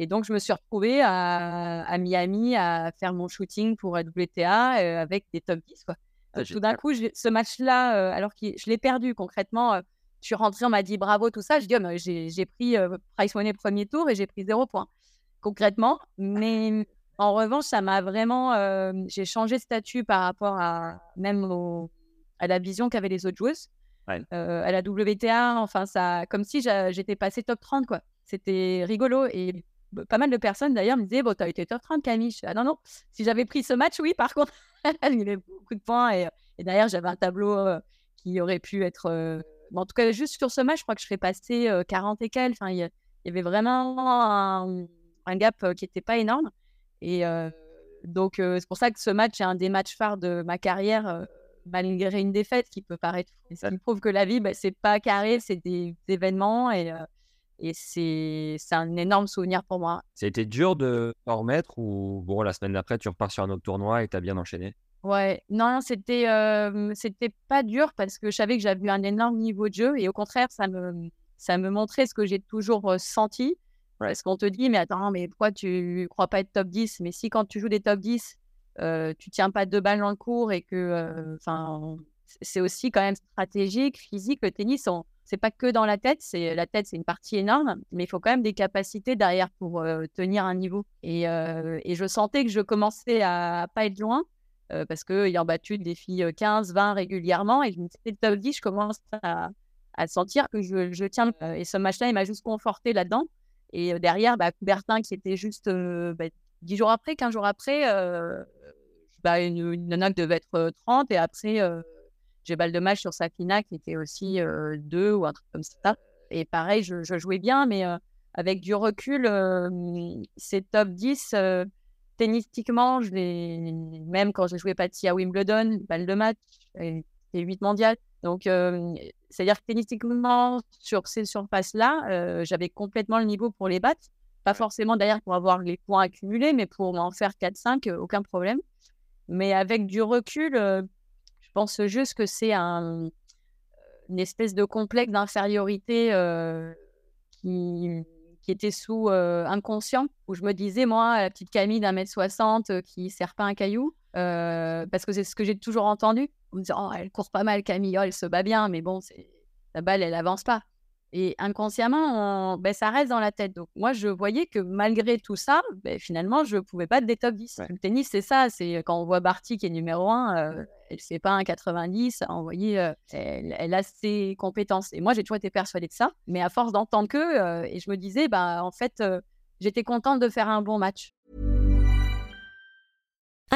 Et donc, je me suis retrouvée à, à, Miami à faire mon shooting pour WTA euh, avec des top 10. Quoi. Ah, tout d'un coup, ce match-là, alors que je l'ai perdu concrètement, je suis rentrée, on m'a dit bravo, tout ça. Je dis, oh, j'ai pris Price Money premier tour et j'ai pris zéro point concrètement. Mais en revanche, ça m'a vraiment. j'ai changé de statut par rapport à même à la vision qu'avaient les autres joueuses. à la WTA, enfin, ça, comme si j'étais passé top 30, quoi. C'était rigolo. Et pas mal de personnes d'ailleurs me disaient Bon, t'as été top 30, Camille. ah non, non. Si j'avais pris ce match, oui, par contre, il y avait beaucoup de points. Et, et derrière, j'avais un tableau qui aurait pu être. en tout cas, juste sur ce match, je crois que je serais passé 40 et quelques. Enfin, il y, y, avait vraiment un, un gap qui n'était pas énorme. Et donc, c'est pour ça que ce match est un des matchs phares de ma carrière, malgré une défaite qui peut paraître. Ça me prouve que la vie, bah, c'est pas carré, c'est des, événements et, et c'est un énorme souvenir pour moi. Été dur de s'en remettre ou bon, la semaine d'après, tu repars sur un autre tournoi et tu as bien enchaîné? Ouais, non, c'était c'était pas dur parce que je savais que j'avais un énorme niveau de jeu et au contraire, ça me, ça me montrait ce que j'ai toujours senti. Parce qu'on te dit, mais attends, mais pourquoi tu crois pas être top 10 Mais si quand tu joues des top 10, euh, tu tiens pas deux balles dans le cours et que, enfin, c'est aussi quand même stratégique, physique. Le tennis, c'est pas que dans la tête. C'est la tête, c'est une partie énorme, mais il faut quand même des capacités derrière pour tenir un niveau. Et, et, je sentais que je commençais à, pas être loin. parce qu'ayant battu des filles 15, 20 régulièrement, et je me disais, top 10, je commence à, à sentir que je, tiens. et ce match-là, il m'a juste conforté là-dedans. Et derrière, bah, Coubertin, qui était juste bah, 10 jours après, 15 jours après, bah, une, une devait être 30. Et après, j'ai balle de match sur Safina, qui était aussi 2 ou un truc comme ça. Et pareil, je, jouais bien, mais avec du recul, ces top 10, tennistiquement, je même quand j'ai joué Patty à Wimbledon, balle de match, et 8 mondiales. Donc, c'est-à-dire que tennistiquement, sur ces surfaces-là, j'avais complètement le niveau pour les battre. Pas forcément d'ailleurs pour avoir les points accumulés, mais pour en faire 4-5, aucun problème. Mais avec du recul, pense juste que c'est un, une espèce de complexe d'infériorité qui, était sous inconscient, où je me disais, moi, la petite Camille d'un mètre soixante qui sert pas un caillou, parce que c'est ce que j'ai toujours entendu. On me disait, oh, elle court pas mal, Camille, oh, elle se bat bien, mais bon, la balle, elle avance pas. Et inconsciemment, ben, ça reste dans la tête. Donc, moi, je voyais que malgré tout ça, ben, finalement, je ne pouvais pas être des top 10. Le tennis, c'est ça. C'est quand on voit Barty qui est numéro 1, euh, elle ne fait pas un 90. On voyait, euh, elle, a ses compétences. Et moi, j'ai toujours été persuadée de ça. Mais à force d'entendre que, euh, et je me disais, bah, en fait, j'étais contente de faire un bon match.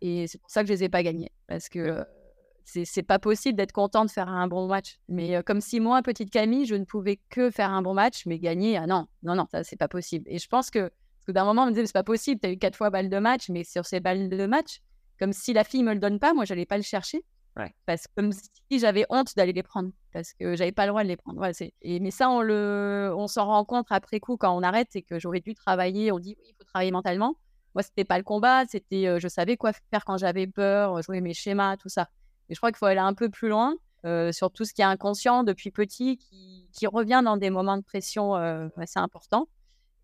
Et c'est pour ça que je les ai pas gagnés parce que c'est pas possible d'être content de faire un bon match. Mais comme si moi, petite Camille, je ne pouvais que faire un bon match, mais gagner, ah non, non, non, ça c'est pas possible. Et je pense que, parce que d'un moment, on me disait, c'est pas possible, tu as eu quatre fois balle de match, mais sur ces balles de match, comme si la fille me le donne pas, moi, j'allais pas le chercher. Parce que comme si j'avais honte d'aller les prendre, parce que j'avais pas le droit de les prendre. et, mais ça, on, le, on s'en rend compte après coup quand on arrête et que j'aurais dû travailler. On dit, oui, il faut travailler mentalement. Moi, c'était pas le combat, c'était, je savais quoi faire quand j'avais peur, jouer mes schémas, tout ça. Et je crois qu'il faut aller un peu plus loin sur tout ce qui est inconscient depuis petit, qui, qui revient dans des moments de pression assez importants.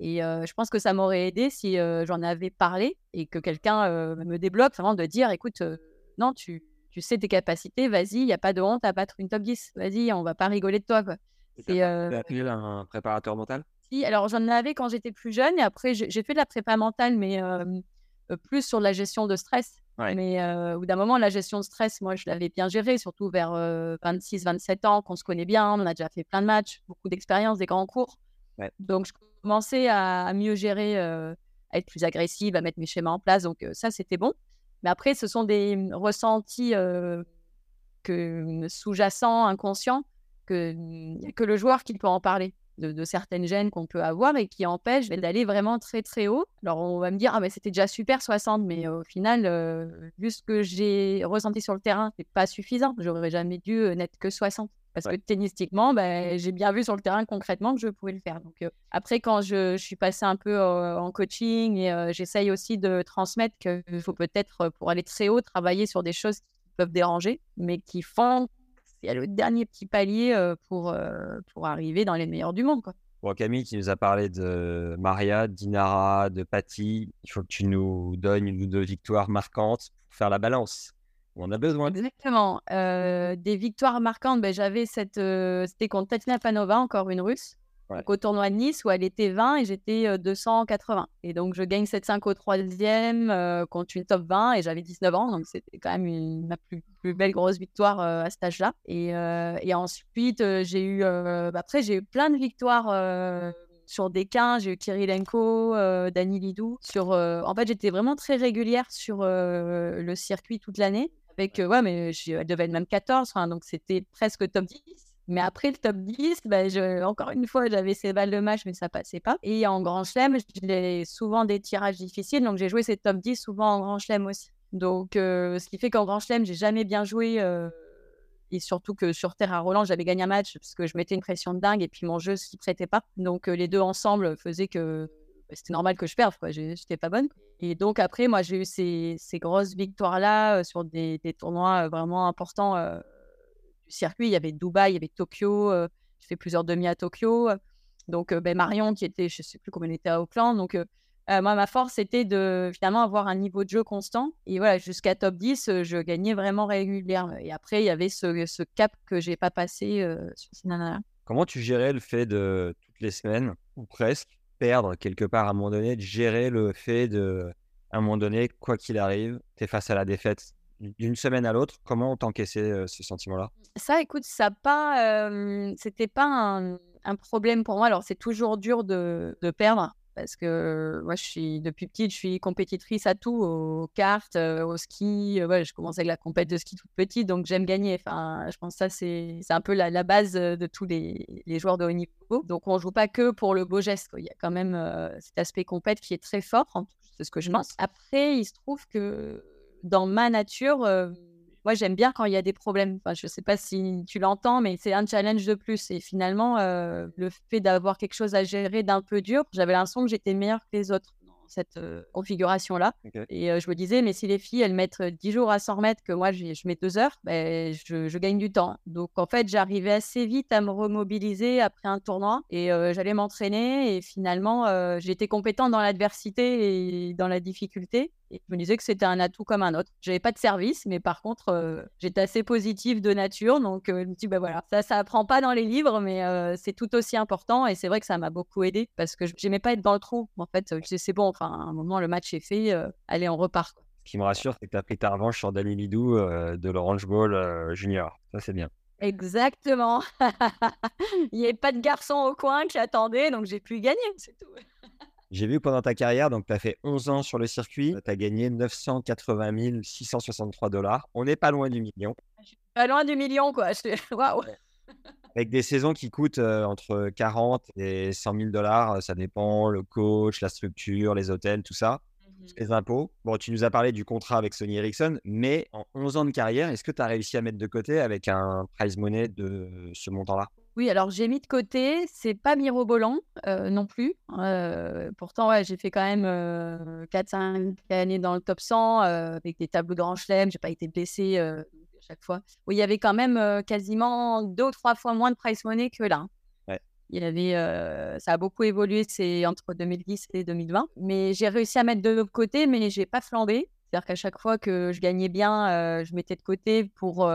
Et je pense que ça m'aurait aidé si j'en avais parlé et que quelqu'un me débloque vraiment de dire, écoute, non, tu, tu sais tes capacités, vas-y, il n'y a pas de honte à battre une top 10. Vas-y, on va pas rigoler de toi. Quoi. As un préparateur mental? Alors j'en avais quand j'étais plus jeune et après j'ai fait de la prépa mentale, mais plus sur la gestion de stress. Mais au bout d'un moment, la gestion de stress, moi, je l'avais bien gérée, surtout vers 26-27 ans, qu'on se connaît bien, on a déjà fait plein de matchs, beaucoup d'expérience, des grands cours. Donc, je commençais à, mieux gérer, à être plus agressive, à mettre mes schémas en place. Donc, ça, c'était bon. Mais après, ce sont des mmh, ressentis que, mmh, sous-jacents, inconscients, que n'y mmh, a que le joueur qui peut en parler. De, certaines gènes qu'on peut avoir et qui empêchent d'aller vraiment très très haut. Alors on va me dire, ah mais c'était déjà super 60, mais au final, vu ce que j'ai ressenti sur le terrain, c'est pas suffisant. J'aurais jamais dû n'être que 60. Parce que tennistiquement, bah, j'ai bien vu sur le terrain concrètement que je pouvais le faire. Donc, après, quand je, suis passée un peu en coaching et j'essaye aussi de transmettre qu'il faut peut-être, pour aller très haut, travailler sur des choses qui peuvent déranger, mais qui font il y a le dernier petit palier pour, pour arriver dans les meilleurs du monde. Quoi. Bon, Camille, qui nous a parlé de Maria, d'Inara, de Patty, il faut que tu nous donnes une ou deux victoires marquantes pour faire la balance on a besoin. Exactement. Euh, des victoires marquantes, ben, j'avais cette. Euh, c'était contre Tatiana Panova, encore une russe, au tournoi de Nice où elle était 20 et j'étais 280. Euh, et donc je gagne 7-5 au troisième contre une top 20 et j'avais 19 ans. Donc c'était quand même ma plus, belle grosse victoire à cet âge-là. Et, et, ensuite, j'ai eu. Bah, après, j'ai eu plein de victoires sur des quins, j'ai eu Kirilenko, euh, Dani Lidou. Sur, en fait, j'étais vraiment très régulière sur le circuit toute l'année avec, ouais, mais elle devait être même 14, donc c'était presque top 10. Mais après le top 10, bah, je, encore une fois, j'avais ces balles de match, mais ça passait pas. Et en Grand Chelem, j'ai souvent des tirages difficiles, donc j'ai joué ces top 10 souvent en Grand Chelem aussi. Donc, ce qui fait qu'en Grand Chelem, j'ai jamais bien joué. et surtout que sur terre à Roland, j'avais gagné un match parce que je mettais une pression de dingue et puis mon jeu s'y prêtait pas. Donc, les deux ensemble faisaient que bah, c'était normal que je perde, quoi. J'étais pas bonne. Et donc après, moi, j'ai eu ces, grosses victoires-là sur des, tournois vraiment importants circuit. Il y avait Dubaï, il y avait Tokyo. j'ai fait plusieurs demi à Tokyo. Donc, ben, Marion, qui était, je sais plus comment elle était à Auckland. Donc, moi, ma force, c'était de finalement avoir un niveau de jeu constant. Et voilà, jusqu'à top 10, je gagnais vraiment régulièrement. Et après, il y avait ce, ce cap que j'ai pas passé sur ces Comment tu gérais le fait de toutes les semaines, ou presque, perdre quelque part à un moment donné, de gérer le fait de, à un moment donné, quoi qu'il arrive, tu es face à la défaite? D'une semaine à l'autre. Comment t'encaissais euh, ce sentiment-là? Ça, écoute, ça pas, c'était pas un, problème pour moi. Alors, c'est toujours dur de, de perdre parce que moi, je suis depuis petite, je suis compétitrice à tout, aux cartes, au ski. Je commençais avec la compète de ski toute petite, donc j'aime gagner. Enfin, je pense que ça, c'est un peu la, base de tous les, les, joueurs de haut niveau. Donc, on joue pas que pour le beau geste. Il y a quand même cet aspect compète qui est très fort, c'est ce que je pense. Après, il se trouve que dans ma nature, moi, j'aime bien quand il y a des problèmes. Enfin, je ne sais pas si tu l'entends, mais c'est un challenge de plus. Et finalement, le fait d'avoir quelque chose à gérer d'un peu dur, j'avais l'impression que j'étais meilleure que les autres cette configuration-là. Et je me disais, mais si les filles, elles mettent 10 jours à s'en remettre, que moi, je mets 2 heures, ben, je, gagne du temps. Donc, en fait, j'arrivais assez vite à me remobiliser après un tournoi et j'allais m'entraîner. Et finalement, j'étais compétente dans l'adversité et dans la difficulté. Et je me disais que c'était un atout comme un autre. J'avais pas de service, mais par contre, j'étais assez positive de nature. Donc, je me dis, ben voilà, ça, ça apprend pas dans les livres, mais c'est tout aussi important. Et c'est vrai que ça m'a beaucoup aidé parce que j'aimais pas être dans le trou. En fait, c'est bon, enfin, à un moment, le match est fait, allez, on repart. Ce qui me rassure, c'est que tu as pris ta revanche sur Danny Lidou de l'Orange Bowl Junior. Ça, c'est bien. Exactement. Il n'y avait pas de garçon au coin qui attendait, donc j'ai pu gagner, c'est tout. J'ai vu pendant ta carrière, donc tu as fait 11 ans sur le circuit, tu as gagné 980 663 dollars. On n'est pas loin du million. Pas loin du million, quoi. Waouh! Avec des saisons qui coûtent entre 40 et 100 000 dollars, ça dépend, le coach, la structure, les hôtels, tout ça, mmh les impôts. Bon, tu nous as parlé du contrat avec Sony Ericsson, mais en 11 ans de carrière, est-ce que tu as réussi à mettre de côté avec un prize money de ce montant-là? Oui, alors j'ai mis de côté, c'est pas mirobolant non plus. pourtant, ouais, j'ai fait quand même 4-5 années dans le top 100 avec des tableaux de Grand Chelem, j'ai pas été blessée à chaque fois. Oui, il y avait quand même quasiment deux ou trois fois moins de price money que là. Il y avait, ça a beaucoup évolué, c'est entre 2010 et 2020. Mais j'ai réussi à mettre de l'autre côté, mais j'ai pas flambé. C'est-à-dire qu'à chaque fois que je gagnais bien, je mettais de côté pour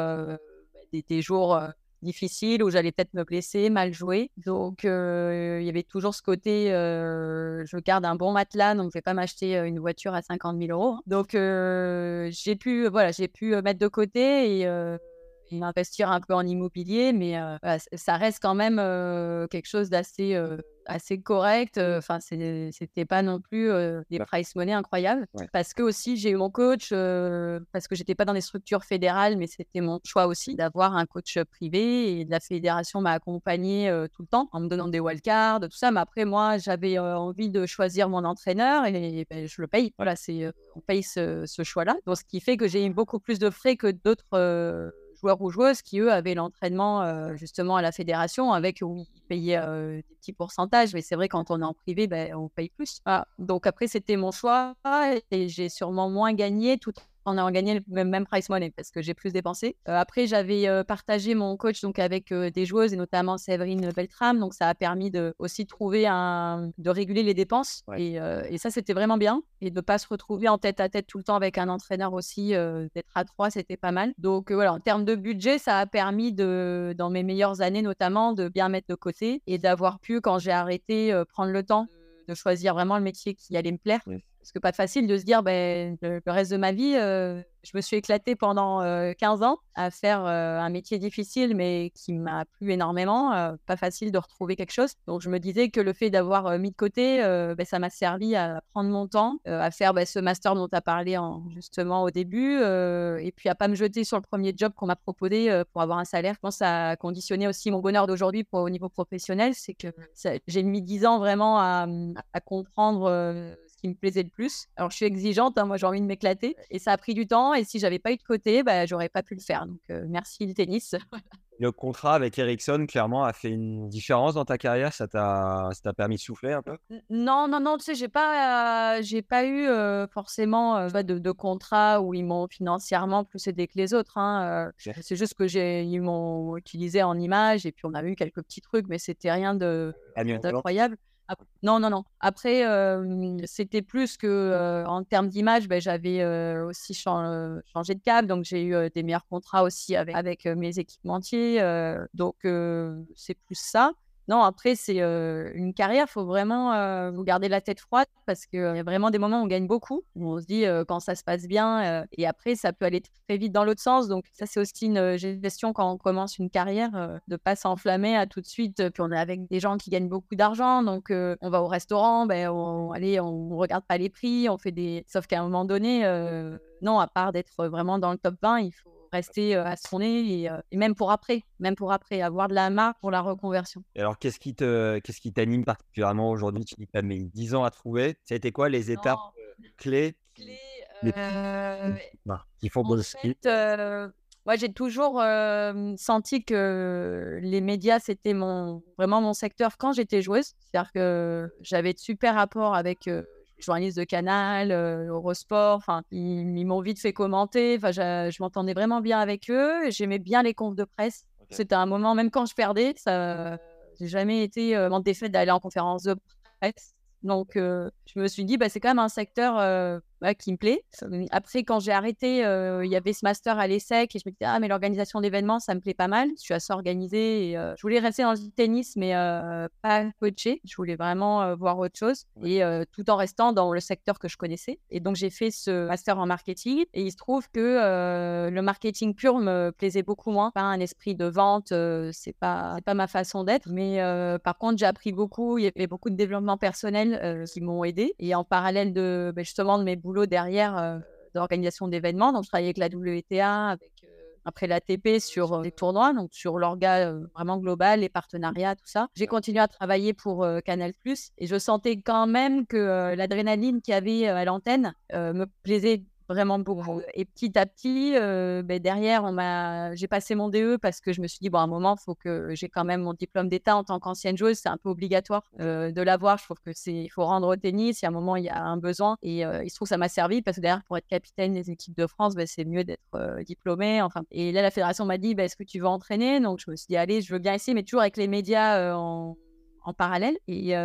des, jours difficile où j'allais peut-être me blesser, mal jouer. Donc, il y avait toujours ce côté, je garde un bon matelas, donc je vais pas m'acheter une voiture à 50 000 euros. Donc, j'ai pu, voilà, j'ai pu mettre de côté et investir un peu en immobilier, mais ça reste quand même quelque chose d'assez assez correct. Enfin, c'était pas non plus des price money incroyables. Parce que aussi, j'ai eu mon coach, parce que j'étais pas dans des structures fédérales, mais c'était mon choix aussi d'avoir un coach privé. Et la fédération m'a accompagné tout le temps en me donnant des wildcards, tout ça. Mais après, moi, j'avais envie de choisir mon entraîneur et, ben, je le paye. Voilà, c'est on paye ce, ce choix-là. Donc, ce qui fait que j'ai eu beaucoup plus de frais que d'autres joueurs ou qui, eux, avaient l'entraînement justement à la fédération avec où ils payaient des petits pourcentages. Mais c'est vrai, quand on est en privé, ben, on paye plus. Donc après, c'était mon choix et j'ai sûrement moins gagné tout on a gagné le même price money parce que j'ai plus dépensé. Euh, après, j'avais euh, partagé mon coach donc avec euh, des joueuses et notamment Séverine Beltram, donc ça a permis de aussi trouver un, de réguler les dépenses et, et, ça c'était vraiment bien et de pas se retrouver en tête à tête tout le temps avec un entraîneur aussi, d'être à trois, c'était pas mal. Donc voilà, en termes de budget, ça a permis de, dans mes meilleures années notamment, de bien mettre de côté et d'avoir pu, quand j'ai arrêté, prendre le temps de choisir vraiment le métier qui allait me plaire. Parce que pas facile de se dire, ben, le, reste de ma vie, je me suis éclatée pendant 15 ans à faire un métier difficile, mais qui m'a plu énormément. pas facile de retrouver quelque chose. Donc, je me disais que le fait d'avoir mis de côté, ben, ça m'a servi à prendre mon temps, à faire ben, ce master dont tu as parlé en, justement au début, et puis à pas me jeter sur le premier job qu'on m'a proposé pour avoir un salaire. Je pense que ça a conditionné aussi mon bonheur d'aujourd'hui au niveau professionnel. C'est que j'ai mis 10 ans vraiment à comprendre qui me plaisait le plus. Alors, je suis exigeante, hein, moi j'ai envie de m'éclater. Et ça a pris du temps. Et si j'avais pas eu de côté, bah, j'aurais pas pu le faire. Donc, euh, merci le tennis. le contrat avec Ericsson, clairement, a fait une différence dans ta carrière? Ça t'a permis de souffler un peu? Non, non, non. Tu sais, j'ai pas, j'ai pas eu euh, forcément euh, de, de, contrat où ils m'ont financièrement plus aidé que les autres. Hein, c'est juste que j'ai, ils m'ont utilisé en image et puis on a eu quelques petits trucs, mais c'était rien de d'incroyable. Non, non, non. Après, c'était plus que en termes d'image, ben, j'avais aussi changé de câble, donc j'ai eu des meilleurs contrats aussi avec mes équipementiers. donc, c'est plus ça. Non, après, c'est une carrière, il faut vraiment vous garder la tête froide parce qu'il y a vraiment des moments où on gagne beaucoup, où on se dit quand ça se passe bien, et après, ça peut aller très vite dans l'autre sens. Donc, ça, c'est aussi une gestion quand on commence une carrière, de ne pas s'enflammer à tout de suite. Puis, on est avec des gens qui gagnent beaucoup d'argent, donc on va au restaurant, ben, on, allez, on regarde pas les prix, on fait des. Sauf qu'à un moment donné, non, à part d'être vraiment dans le top 20, il faut rester à son nez et, même pour après, même pour après, avoir de la marque pour la reconversion. Et alors, qu'est-ce qui te, qu'est-ce qui t'anime particulièrement aujourd'hui? Tu dis que tu as mis 10 ans à trouver. Ça a été quoi les étapes clés, clés euh, qui font en fait, moi, j'ai toujours senti que les médias, c'était mon, vraiment mon secteur quand j'étais joueuse. C'est-à-dire que j'avais de super rapports avec journalistes de Canal, euh, Eurosport. Enfin, ils, m'ont vite fait commenter. Enfin, je, m'entendais vraiment bien avec eux. J'aimais bien les confs de presse. C'était un moment, même quand je perdais, ça, j'ai jamais été euh, en défaite d'aller en conférence de presse. Donc, euh, je me suis dit, bah, c'est quand même un secteur euh, qui me plaît. Après, quand j'ai arrêté, euh, il y avait ce master à l'ESSEC et je me disais, ah, mais l'organisation d'événements, ça me plaît pas mal. Je suis assez organisée et je voulais rester dans le tennis, mais pas coacher. Je voulais vraiment voir autre chose et tout en restant dans le secteur que je connaissais. Et donc, j'ai fait ce master en marketing et il se trouve que le marketing pur me plaisait beaucoup moins. Pas un esprit de vente, c'est pas, pas ma façon d'être. Mais par contre, j'ai appris beaucoup. Il y avait beaucoup de développement personnel qui m'ont aidé. Et en parallèle de bah, justement de mes boulots derrière euh, d'organisation d'événements, donc je travaillais avec la WTA, avec euh, après l'ATP sur les tournois, donc sur l'orga vraiment global, les partenariats, tout ça. J'ai continué à travailler pour Canal+, et je sentais quand même que l'adrénaline qu'il y avait à l'antenne me plaisait vraiment beaucoup. Et petit à petit, ben derrière, on m'a, j'ai passé mon DE parce que je me suis dit, bon, à un moment, il faut que j'ai quand même mon diplôme d'État en tant qu'ancienne joueuse. C'est un peu obligatoire de l'avoir. Je trouve que c'est, il faut rendre au tennis. Il y a un moment, il y a un besoin. Et il se trouve que ça m'a servi parce que derrière, pour être capitaine des équipes de France, ben, c'est mieux d'être diplômé. Enfin, et là, la fédération m'a dit, ben, est-ce que tu veux entraîner? Donc, je me suis dit, allez, je veux bien essayer, mais toujours avec les médias en en parallèle. Et,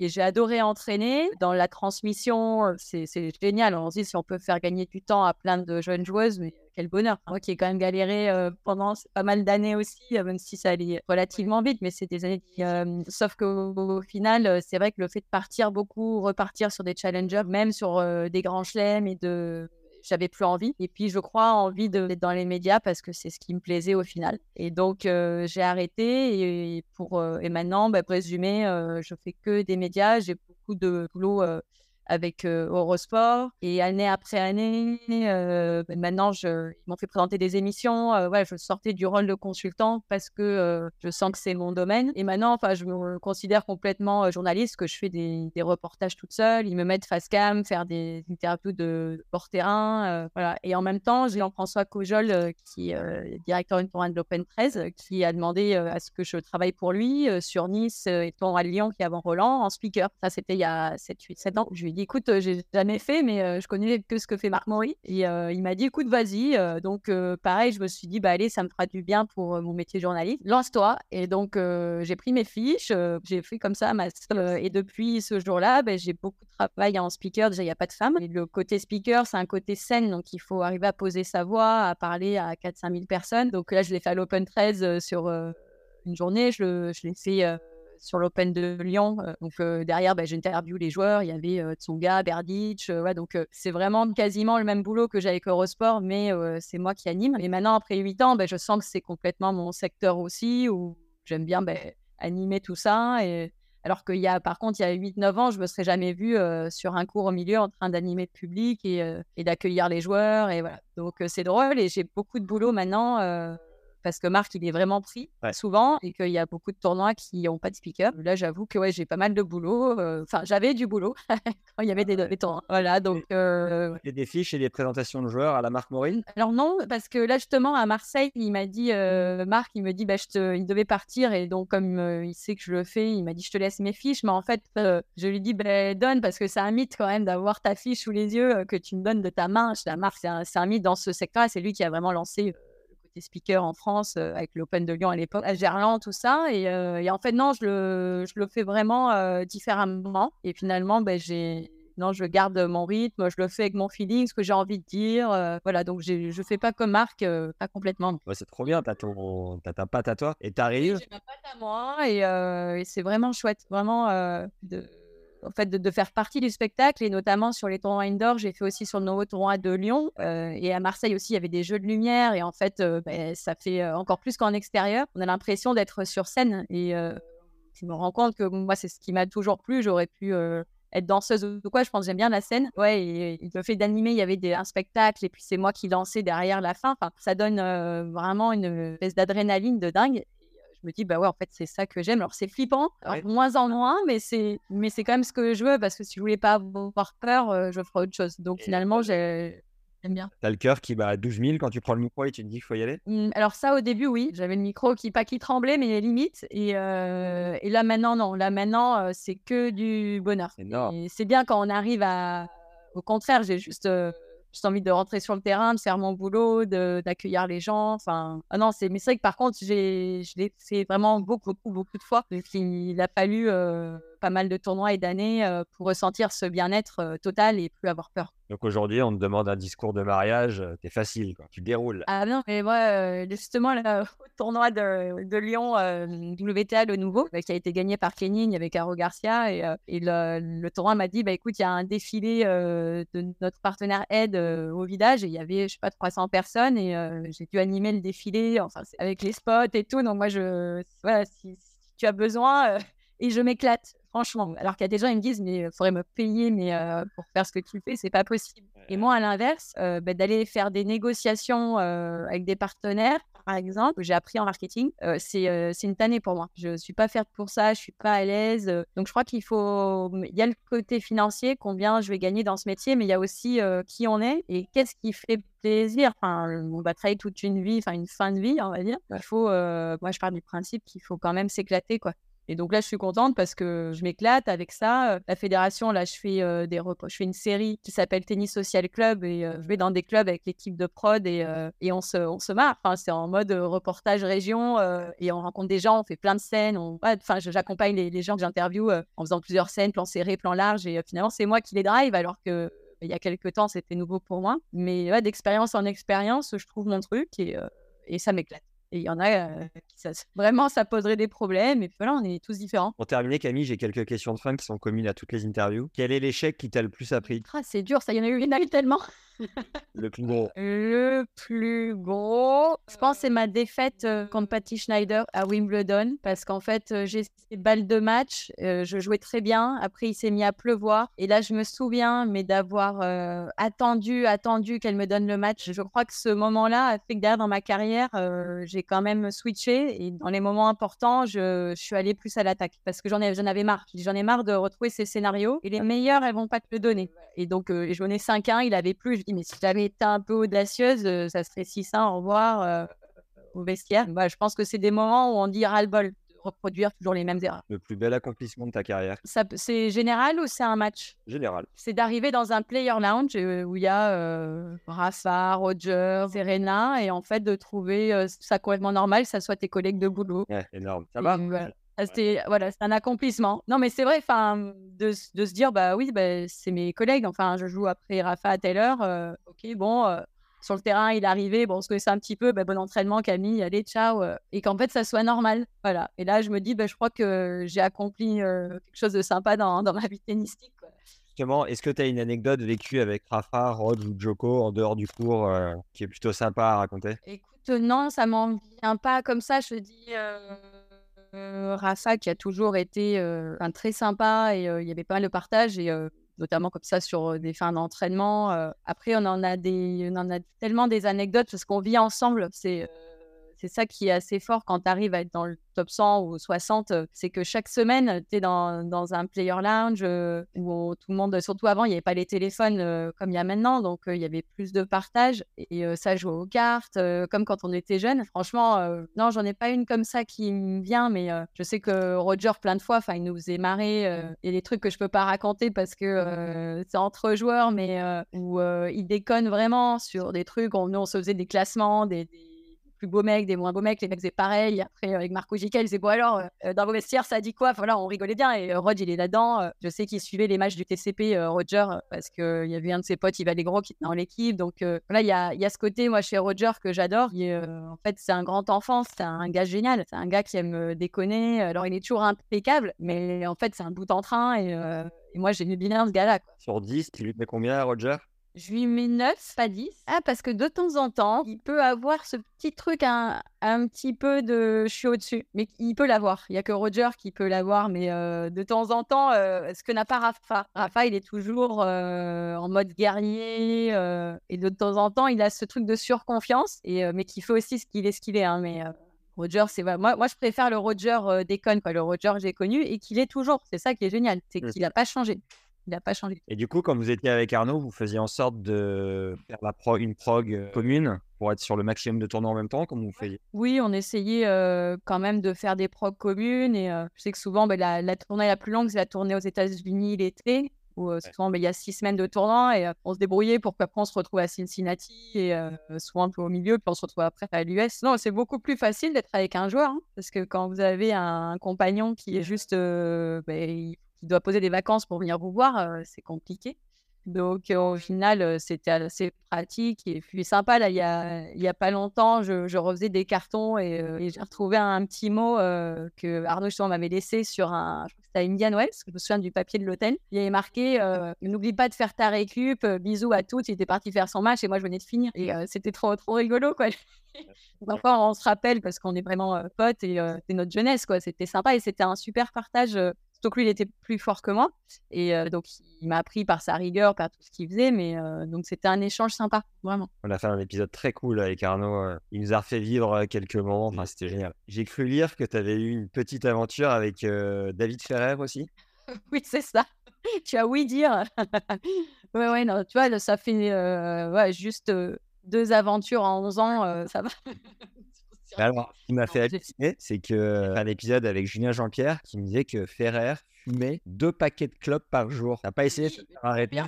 j'ai adoré entraîner. Dans la transmission, c'est génial. On se dit si on peut faire gagner du temps à plein de jeunes joueuses, mais quel bonheur. Moi qui ai quand même galéré pendant pas mal d'années aussi, même si ça allait relativement vite, mais c'est des années qui... sauf qu'au final, c'est vrai que le fait de partir beaucoup, repartir sur des challengers, même sur des grands chelems et de j'avais plus envie. Et puis, je crois, envie d'être dans les médias parce que c'est ce qui me plaisait au final. Et donc, j'ai arrêté. Et, pour, et maintenant, bah, pour résumer, je fais que des médias. J'ai beaucoup de boulot avec Eurosport. Et année après année, ben, maintenant, ils m'ont fait présenter des émissions. ouais, je sortais du rôle de consultant parce que je sens que c'est mon domaine. Et maintenant, enfin, je me considère complètement journaliste, que je fais des, reportages toute seule. Ils me mettent face cam, faire des interviews de hors terrain. voilà. Et en même temps, j'ai Jean-François Cojol, qui est directeur de l'Open 13, qui a demandé à ce que je travaille pour lui sur Nice et ton à Lyon, qui est avant Roland, en speaker. Ça, c'était il y a 7, 8, 7 ans. Je lui dit, écoute, j'ai jamais fait, mais je connais que ce que fait Marc Maury. Et il m'a dit, écoute, vas-y. donc, pareil, je me suis dit, bah, allez, ça me fera du bien pour mon métier journaliste. Lance-toi. Et donc, j'ai pris mes fiches, j'ai fait comme ça ma. et depuis ce jour-là, bah, j'ai beaucoup de travail en speaker. Déjà, il n'y a pas de femmes. Et le côté speaker, c'est un côté scène. Donc, il faut arriver à poser sa voix, à parler à 4-5 000 personnes. Donc, là, je l'ai fait à l'Open 13 sur une journée. Je, je l'ai fait sur l'Open de Lyon. Euh, donc euh, derrière, bah, j'interview les joueurs. Il y avait euh, Tsonga, ouais, donc c'est vraiment quasiment le même boulot que j'avais avec Eurosport, mais c'est moi qui anime. Et maintenant, après 8 ans, bah, je sens que c'est complètement mon secteur aussi, où j'aime bien bah, animer tout ça. Et... Alors qu'il y a, par contre, il y a 8-9 ans, je me serais jamais vu sur un cours au milieu en train d'animer le public et, et d'accueillir les joueurs. Et voilà. Donc c'est drôle et j'ai beaucoup de boulot maintenant parce que Marc, il est vraiment pris souvent et qu'il y a beaucoup de tournois qui n'ont pas de speaker. Là, j'avoue que ouais, j'ai pas mal de boulot. Euh, enfin, j'avais du boulot quand il y avait des, des tournois. Voilà, donc. Euh... Et des fiches et des présentations de joueurs à la Marc Maureen Alors non, parce que là, justement, à Marseille, il m'a dit, euh, Marc, il me dit, bah, je te... il devait partir et donc, comme euh, il sait que je le fais, il m'a dit, je te laisse mes fiches. Mais en fait, je lui dis, bah, donne, parce que c'est un mythe quand même d'avoir ta fiche sous les yeux que tu me donnes de ta main. La Marc, c'est un, un, mythe dans ce secteur c'est lui qui a vraiment lancé speaker en France avec l'Open de Lyon à l'époque, à Gerland, tout ça. Et, en fait, non, je le, je le fais vraiment différemment. Et finalement, ben, j'ai non, je garde mon rythme, je le fais avec mon feeling, ce que j'ai envie de dire. voilà, donc je ne fais pas comme Marc, pas complètement. Ouais, c'est trop bien, tu as, ta patte à toi et tu arrives. J'ai ma patte à moi et, c'est vraiment chouette, vraiment de en fait, de, faire partie du spectacle et notamment sur les tournois indoor. J'ai fait aussi sur le nouveau tournoi de Lyon et à Marseille aussi, il y avait des jeux de lumière et en fait, ben, ça fait encore plus qu'en extérieur. On a l'impression d'être sur scène et je me rends compte que moi, c'est ce qui m'a toujours plu. J'aurais pu euh, être danseuse ou quoi. Je pense j'aime bien la scène. Ouais, et, le fait d'animer, il y avait des, un spectacle et puis c'est moi qui dansais derrière la fin. Enfin, ça donne euh, vraiment une espèce d'adrénaline de dingue. Me dis, bah ouais, en fait, c'est ça que j'aime. Alors, c'est flippant, moins en moins, mais c'est, mais c'est quand même ce que je veux parce que si je voulais pas avoir peur, euh, je ferais autre chose. Donc, finalement, j'ai J'aime bien. T'as le cœur qui bat à 12 000 quand tu prends le micro et tu te dis qu'il faut y aller? Mmh, Alors ça, au début, oui. J'avais le micro qui, pas qui tremblait, mais limite. Et, euh, et là, maintenant, non. Là, maintenant, euh, c'est que du bonheur. C'est bien quand on arrive à... Au contraire, j'ai juste... Euh, juste envie de rentrer sur le terrain, de faire mon boulot, d'accueillir les gens. Enfin, ah non, c'est, mais c'est vrai que par contre, j'ai, je l'ai fait vraiment beaucoup, beaucoup, beaucoup de fois. Il a fallu pas mal de tournois et d'années pour ressentir ce bien-être total et plus avoir peur. Donc aujourd'hui, on te demande un discours de mariage, t'es facile, quoi. tu déroules. Ah non, mais moi, justement, le tournoi de, de Lyon, WTA, le nouveau, bah, qui a été gagné par Kenin avec Caro Garcia, et, et le, tournoi m'a dit, bah, écoute, il y a un défilé de notre partenaire Ed au village, et il y avait, je sais pas, 300 personnes, et j'ai dû animer le défilé, enfin, avec les spots et tout, donc moi, je, voilà, si, si tu as besoin, et je m'éclate franchement. Alors qu'il y a des gens, ils me disent, mais il faudrait me payer mais, pour faire ce que tu fais, c'est pas possible. Et moi, à l'inverse, bah, d'aller faire des négociations avec des partenaires, par exemple, j'ai appris en marketing, c'est c'est une tannée pour moi. Je suis pas faite pour ça, je suis pas à l'aise. donc, je crois qu'il faut. Il y a le côté financier, combien je vais gagner dans ce métier, mais il y a aussi qui on est et qu'est-ce qui fait plaisir. Enfin, on va travailler toute une vie, enfin, une fin de vie, on va dire. Il faut. moi, je pars du principe qu'il faut quand même s'éclater, quoi. Et donc là, je suis contente parce que je m'éclate avec ça. La fédération, là, je fais des je fais une série qui s'appelle Tennis Social Club et je vais dans des clubs avec l'équipe de prod et, et on se, on se marre. Enfin, c'est en mode reportage région et on rencontre des gens, on fait plein de scènes. Enfin, j'accompagne les, les, gens que j'interviewe en faisant plusieurs scènes, plan serré, plan large. Et finalement, c'est moi qui les drive alors que il y a quelques temps, c'était nouveau pour moi. Mais d'expérience en expérience, je trouve mon truc et, et ça m'éclate. Et il y en a qui, ça, vraiment, ça poserait des problèmes. Et voilà, on est tous différents. Pour terminer, Camille, j'ai quelques questions de fin qui sont communes à toutes les interviews. Quel est l'échec qui t'a le plus appris? Ah, C'est dur, ça, y en a eu, il y en a eu tellement. Le plus gros. Le plus gros, je pense, c'est ma défaite contre Patty Schneider à Wimbledon parce qu'en fait, j'ai ces balles de match, je jouais très bien. Après, il s'est mis à pleuvoir et là, je me souviens, mais d'avoir attendu, attendu qu'elle me donne le match. Je crois que ce moment-là a fait que derrière dans ma carrière, j'ai quand même switché et dans les moments importants, je, suis allée plus à l'attaque parce que j'en avais marre. J'en ai marre de retrouver ces scénarios et les meilleurs, elles vont pas te le donner. Et donc, je venais 5-1, il avait plus mais si j'avais été un peu audacieuse, euh, ça serait si ça, au revoir euh, au vestiaire. Bah, je pense que c'est des moments où on dit ras-le-bol de reproduire toujours les mêmes erreurs. Le plus bel accomplissement de ta carrière C'est général ou c'est un match? Général. C'est d'arriver dans un player lounge euh, où il y a Rafa, Roger, Serena, et en fait de trouver ça complètement normal, ça soit tes collègues de boulot. Ouais, énorme. Ça va c'était voilà, un accomplissement. Non, mais c'est vrai, enfin, de, de, se dire bah oui, bah, c'est mes collègues. Enfin, je joue après Rafa à telle heure. Euh, ok, bon, euh, sur le terrain, il est arrivé. Bon, on se connaissait un petit peu. Bah, bon entraînement, Camille. Allez, ciao. Euh, et qu'en fait, ça soit normal. Voilà. Et là, je me dis, bah, je crois que j'ai accompli quelque chose de sympa dans, dans ma vie tennistique. Justement, est-ce que tu as une anecdote vécue avec Rafa, Rod ou Joko en dehors du cours qui est plutôt sympa à raconter? Écoute, non, ça m'en vient pas comme ça. Je te dis euh, qui a toujours été un très sympa et il y avait pas mal de partage et notamment comme ça sur des fins d'entraînement. après, on en a des, on en tellement des anecdotes parce qu'on vit ensemble. C'est c'est ça qui est assez fort quand tu arrives à être dans le top 100 ou 60, c'est que chaque semaine, tu es dans, dans, un player lounge où tout le monde, surtout avant, il n'y avait pas les téléphones comme il y a maintenant, donc il y avait plus de partage et ça jouait aux cartes, comme quand on était jeune. Franchement, non, j'en ai pas une comme ça qui me vient, mais je sais que Roger, plein de fois, il nous faisait marrer. Il y a des trucs que je peux pas raconter parce que c'est entre joueurs, mais où il déconne vraiment sur des trucs. On, nous, on se faisait des classements, des plus beaux mecs, des moins beaux mecs, les mecs c'est pareil. Après, avec Marco Giquel, c'est bon alors, dans vos vestiaires, ça dit quoi? Voilà, on rigolait bien. Et Rod, il est là-dedans. Je sais qu'il suivait les matchs du TCP, Roger, parce qu'il y avait un de ses potes, Yves Allégro, qui était dans l'équipe. Donc voilà, il y a, y a, ce côté, moi, chez Roger, que j'adore. en fait, c'est un grand enfant, c'est un gars génial. C'est un gars qui aime déconner. Alors, il est toujours impeccable, mais en fait, c'est un bout en train. Et, moi, j'aime bien ce gars-là. Sur 10, tu lui mets combien, Roger? Je lui mets 9, pas 10. Ah, parce que de temps en temps, il peut avoir ce petit truc, un, un petit peu de je suis au-dessus. Mais il peut l'avoir. Il n'y a que Roger qui peut l'avoir. Mais euh, de temps en temps, euh, ce que n'a pas Rafa. Rafa, il est toujours euh, en mode guerrier. et de temps en temps, il a ce truc de surconfiance. Et, mais qui fait aussi ce qu'il est, ce qu'il est. Hein, mais. Roger, c'est moi, moi je préfère le Roger déconne, quoi, le Roger que j'ai connu et qu'il est toujours. C'est ça qui est génial, c'est mmh. qu'il n'a pas changé. Il n'a pas changé. Et du coup, quand vous étiez avec Arnaud, vous faisiez en sorte de faire la une prog euh, commune pour être sur le maximum de tournois en même temps, comme vous faisiez? Oui, on essayait euh, quand même de faire des progs communes. Et euh, je sais que souvent, bah, la, tournée la plus longue, c'est la tournée aux États-Unis l'été où souvent bah, il y a six semaines de tournoi et on se débrouillait pour qu'après on se retrouve à Cincinnati et souvent un peu au milieu, puis on se retrouve après à l'US. Non, c'est beaucoup plus facile d'être avec un joueur hein, parce que quand vous avez un, compagnon qui est juste, bah, doit poser des vacances pour venir vous voir, c'est compliqué. Donc, au final, c'était assez pratique et puis sympa. Là, il y a, il y a pas longtemps, je, je refaisais des cartons et, j'ai retrouvé un, petit mot que Arnaud justement m'avait laissé sur un, je crois que c'était à Indian Wells, je me souviens du papier de l'hôtel. Il y avait marqué N'oublie pas de faire ta récup, bisous à toutes. Il était parti faire son match et moi, je venais de finir. Et c'était trop, trop rigolo, quoi. Enfin, on se rappelle parce qu'on est vraiment potes et c'est notre jeunesse, quoi. C'était sympa et c'était un super partage donc lui, il était plus fort que moi. Et euh, donc, il m'a appris par sa rigueur, par tout ce qu'il faisait. Mais euh, donc, c'était un échange sympa, vraiment. On a fait un épisode très cool avec Arnaud. Euh. Il nous a refait vivre quelques moments. Enfin, c'était génial. J'ai cru lire que tu avais eu une petite aventure avec David Ferrer aussi. oui, c'est ça. tu as oui dire. ouais, ouais, non, tu vois, ça fait ouais, juste deux aventures en 11 ans. ça va. Alors, ce qui m'a fait halluciner, c'est que un épisode avec Julien Jean-Pierre qui me disait que Ferrer fumait deux paquets de clopes par jour. T'as pas essayé de arrêter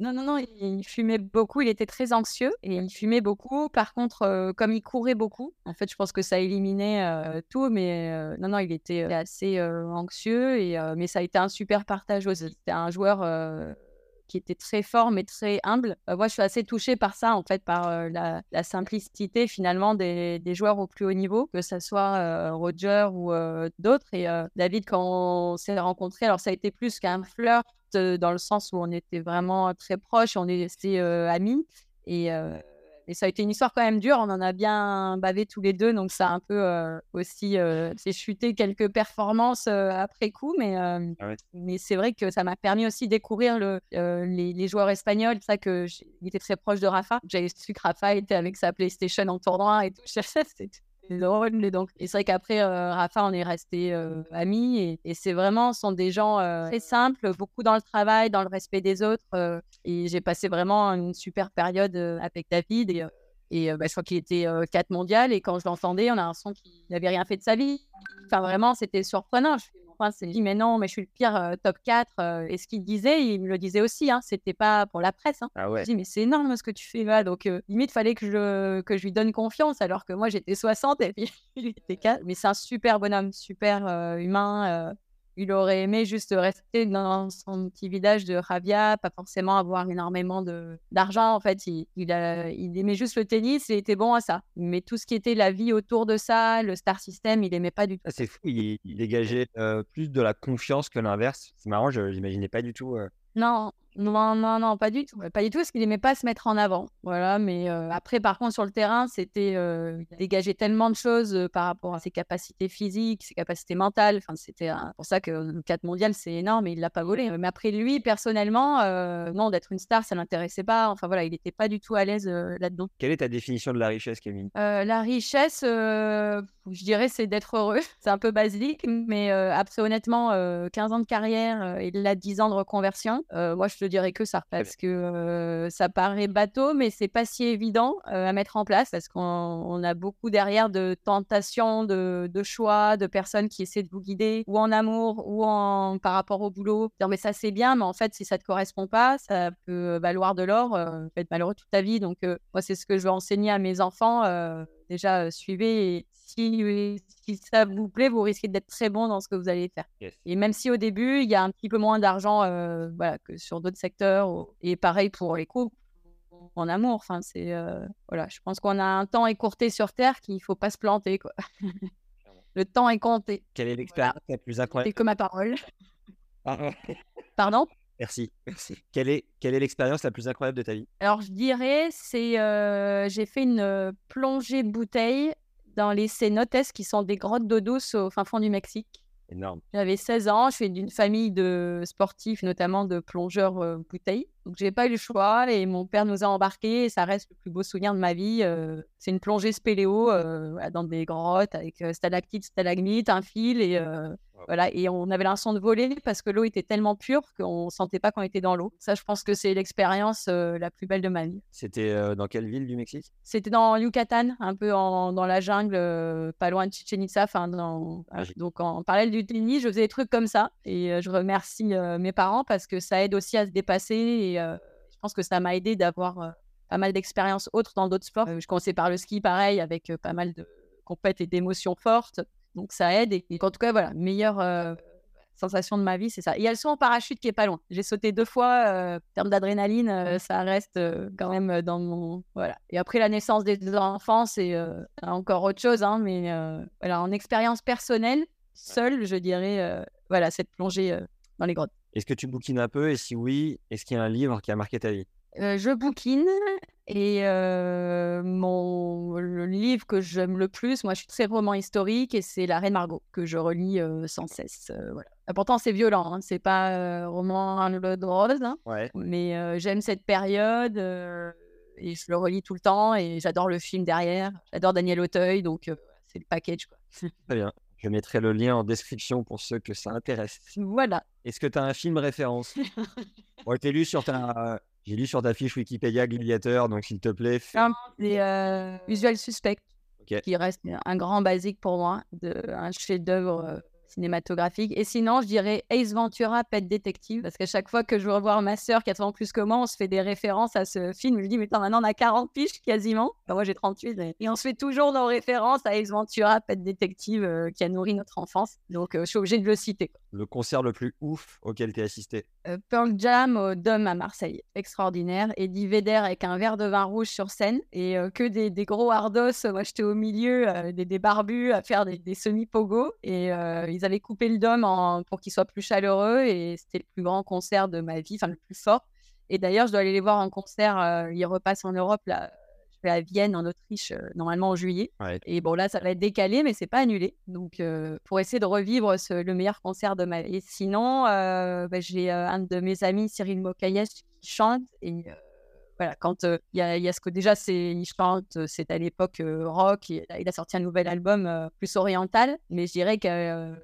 Non, non, non, il fumait beaucoup, il était très anxieux et il fumait beaucoup. Par contre, euh, comme il courait beaucoup, en fait, je pense que ça éliminait euh, tout, mais euh, non, non, il était assez anxieux, et, mais ça a été un super partage aussi. C'était un joueur qui était très fort mais très humble. Euh, moi, je suis assez touchée par ça, en fait, par la, simplicité finalement des, joueurs au plus haut niveau, que ce soit Roger ou d'autres. Et David, quand on s'est rencontrés, alors ça a été plus qu'un flirt dans le sens où on était vraiment très proches, on est restés amis. Et et ça a été une histoire quand même dure. On en a bien bavé tous les deux. Donc, ça a un peu euh, aussi euh, c'est chuté quelques performances euh, après coup. Mais, ah mais c'est vrai que ça m'a permis aussi de découvrir le, les, joueurs espagnols. C'est ça que j'étais très proche de Rafa. J'avais su que Rafa était avec sa PlayStation en tournoi et tout. C'était drôle. donc, et c'est vrai qu'après, Rafa, on est resté amis. Et, c'est vraiment, ce sont des gens très simples, beaucoup dans le travail, dans le respect des autres. et j'ai passé vraiment une super période avec David. Et, et bah, je crois qu'il était 4 mondial. Et quand je l'entendais, on a l'impression qu'il n'avait rien fait de sa vie. Enfin, vraiment, c'était surprenant. Enfin, c'est dit, mais non, mais je suis le pire euh, top 4. Euh, et ce qu'il disait, il me le disait aussi, hein, c'était pas pour la presse. Hein. Ah ouais. Je dis, mais c'est énorme ce que tu fais là. Donc, euh, limite, fallait que je, que je lui donne confiance, alors que moi, j'étais 60 et puis il était 4. Mais c'est un super bonhomme, super humain il aurait aimé juste rester dans son petit village de Ravia, pas forcément avoir énormément d'argent. En fait, il, il, aimait juste le tennis et était bon à ça. Mais tout ce qui était la vie autour de ça, le star system, il aimait pas du tout. Ah, c'est fou, il, dégageait euh, plus de la confiance que l'inverse. C'est marrant, je n'imaginais pas du tout. Euh, non, non, non, non, pas du tout. Pas du tout, parce qu'il n'aimait pas se mettre en avant. Voilà, mais euh, après, par contre, sur le terrain, c'était euh, dégager tellement de choses euh, par rapport à ses capacités physiques, ses capacités mentales. Enfin, c'était pour ça que le 4 mondial, c'est énorme et il l'a pas volé. Mais après, lui, personnellement, non, d'être une star, ça l'intéressait pas. Enfin, voilà, il n'était pas du tout à l'aise là-dedans. Quelle est ta définition de la richesse, Camille La richesse, je dirais, c'est d'être heureux. C'est un peu basique, mais après, honnêtement, 15 ans de carrière et là, 10 ans de reconversion, moi, je te dirais que ça, parce que ça paraît bateau, mais c'est pas si évident à mettre en place, parce qu'on a beaucoup derrière de tentations, de, choix, de personnes qui essaient de vous guider, ou en amour, ou en par rapport au boulot. Dire, mais ça c'est bien, mais en fait, si ça te correspond pas, ça peut valoir de l'or, euh, être malheureux toute ta vie. Donc, moi, c'est ce que je veux enseigner à mes enfants déjà suivez et si, si, ça vous plaît, vous risquez d'être très bon dans ce que vous allez faire. Et même si au début, il y a un petit peu moins d'argent voilà, que sur d'autres secteurs, et pareil pour les couples, en amour. Enfin, c'est voilà, je pense qu'on a un temps écourté sur Terre qu'il ne faut pas se planter. Quoi. Le temps est compté. Quelle est l'expérience la plus incroyable? C'est que ma parole. Ah, Pardon? Merci, merci. Quelle est, quelle est l'expérience la plus incroyable de ta vie? Alors, je dirais, c'est euh, j'ai fait une euh, plongée bouteille dans les cénotes, qui sont des grottes d'eau douce au fin fond du Mexique? Énorme. J'avais 16 ans, je suis d'une famille de sportifs, notamment de plongeurs euh, bouteilles. Donc, j'ai pas eu le choix et mon père nous a embarqués et ça reste le plus beau souvenir de ma vie. Euh, c'est une plongée spéléo euh, dans des grottes avec stalactites, stalagmites, un fil et voilà. Et on avait l'impression de voler parce que l'eau était tellement pure qu'on sentait pas qu'on était dans l'eau. Ça, je pense que c'est l'expérience la plus belle de ma vie. C'était dans quelle ville du Mexique? C'était dans Yucatan, un peu dans la jungle, pas loin de Chichen Itza. Dans... donc en parallèle du tennis, je faisais des trucs comme ça et je remercie mes parents parce que ça aide aussi à se dépasser et je pense que ça m'a aidé d'avoir pas mal d'expériences autres dans d'autres sports. je commençais par le ski, pareil, avec pas mal de compètes et d'émotions fortes. Donc ça aide. Et, en tout cas, voilà, meilleure sensation de ma vie, c'est ça. Et il y a le saut en parachute qui est pas loin. J'ai sauté deux fois. en termes d'adrénaline, ça reste quand même dans mon. Voilà. Et après la naissance des enfants, c'est encore autre chose. Hein, mais voilà, en expérience personnelle, seule, je dirais, voilà, cette plongée dans les grottes. Est-ce que tu bouquines un peu? Et si oui, est-ce qu'il y a un livre qui a marqué ta vie? Je bouquine et mon, le livre que j'aime le plus, moi je suis très roman historique et c'est La Reine Margot que je relis sans cesse. voilà. Pourtant c'est violent, hein, c'est pas roman de rose, hein, mais j'aime cette période et je le relis tout le temps et j'adore le film derrière. J'adore Daniel Auteuil, donc c'est le package. Quoi. Très bien. Je mettrai le lien en description pour ceux que ça intéresse. Voilà. Est-ce que tu as un film référence? Bon, lu sur ta... J'ai lu sur ta fiche Wikipédia Gladiateur, donc s'il te plaît. Fais... C'est euh, Usual Suspect, qui reste un grand basique pour moi, de, un chef-d'œuvre euh, cinématographique. Et sinon, je dirais Ace Ventura, Pet Detective, parce qu'à chaque fois que je revois ma sœur qui a 30 ans plus que moi, on se fait des références à ce film. Je me dis, mais attends, maintenant on a 40 piges quasiment. moi j'ai 38. Et on se fait toujours nos références à Ace Ventura, Pet Detective, euh, qui a nourri notre enfance. Donc euh, je suis obligée de le citer. Le concert le plus ouf auquel tu as assisté Pearl Jam au Dôme à Marseille. Extraordinaire. Eddie Vedder avec un verre de vin rouge sur scène et que des, gros hardos. Moi j'étais au milieu, des, des, barbus à faire des, semi-pogo. Et ils avaient coupé le dôme pour qu'il soit plus chaleureux et c'était le plus grand concert de ma vie, enfin le plus fort. Et d'ailleurs, je dois aller les voir en concert. Euh, ils repassent en Europe là. À Vienne, en Autriche, euh, normalement en juillet. Et bon, là, ça va être décalé, mais c'est pas annulé. Donc, euh, pour essayer de revivre le meilleur concert de ma vie. Et sinon, bah, j'ai un de mes amis, Cyril Mokayesh, qui chante. Et voilà, quand il y, a ce que déjà, c'est, il chante, c'est à l'époque rock. Il, il, a sorti un nouvel album plus oriental. Mais je dirais que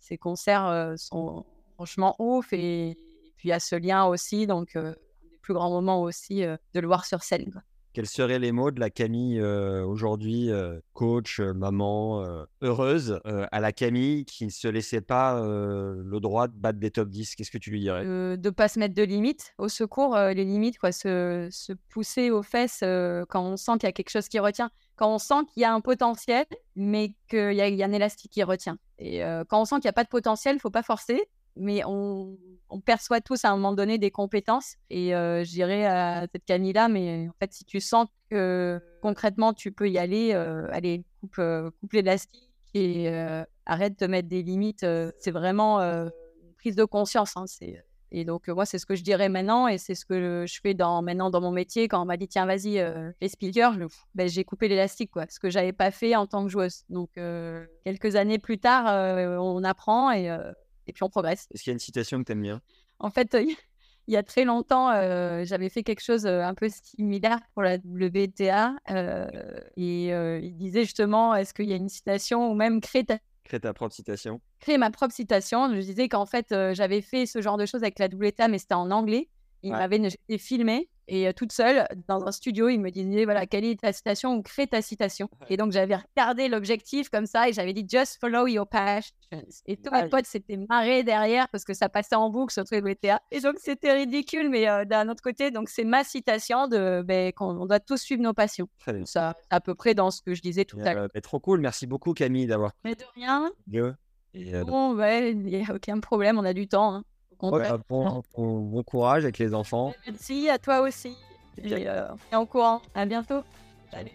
ces concerts sont franchement ouf. Et, puis, il y a ce lien aussi. Donc, un des plus grands moments aussi de le voir sur scène. Quels seraient les mots de la Camille aujourd'hui, coach, maman, heureuse, à la Camille qui ne se laissait pas le droit de battre des top 10 Qu'est-ce que tu lui dirais? De ne pas se mettre de limites, au secours, les limites, quoi, se, se pousser aux fesses quand on sent qu'il y a quelque chose qui retient, quand on sent qu'il y a un potentiel, mais qu'il y, y, a un élastique qui retient. Et quand on sent qu'il n'y a pas de potentiel, il ne faut pas forcer, mais on, perçoit tous à un moment donné des compétences. Et euh, je dirais à cette Camille-là, mais en fait, si tu sens que concrètement tu peux y aller, euh, allez, coupe, euh, coupe l'élastique et arrête de mettre des limites. c'est vraiment une prise de conscience. Hein, et donc, moi, c'est ce que je dirais maintenant, et c'est ce que je fais dans, maintenant dans mon métier. Quand on m'a dit, tiens, vas-y, les speakers, ben, j'ai coupé l'élastique, quoi, ce que j'avais pas fait en tant que joueuse. Donc, quelques années plus tard, on apprend et et puis on progresse. Est-ce qu'il y a une citation que tu aimes bien? En fait, il y a très longtemps, euh, j'avais fait quelque chose euh, un peu similaire pour la WTA. Euh, et il disait justement, est-ce qu'il y a une citation ou même créer ta... Créer ta propre citation Créer ma propre citation. Je disais qu'en fait, j'avais fait ce genre de choses avec la WTA, mais c'était en anglais. Il Ouais. m'avait j'étais filmée et euh, toute seule dans un studio. Il me disait voilà, quelle est ta citation ou crée ta citation. Et donc, j'avais regardé l'objectif comme ça et j'avais dit just follow your passions. Et tous mes Ouais. potes s'étaient marrés derrière parce que ça passait en boucle sur WTA. Et donc, c'était ridicule, mais euh, d'un autre côté, donc c'est ma citation de ben, qu'on on doit tous suivre nos passions. Ça, à peu près dans ce que je disais tout à l'heure. euh, mais trop cool. Merci beaucoup, Camille, d'avoir Mais de rien. Et, euh, bon, ouais, il n'y a aucun problème, on a du temps. hein. Ouais, bon, bon- bon courage avec les enfants. Merci à toi aussi. Et, euh, en courant. À bientôt. Salut.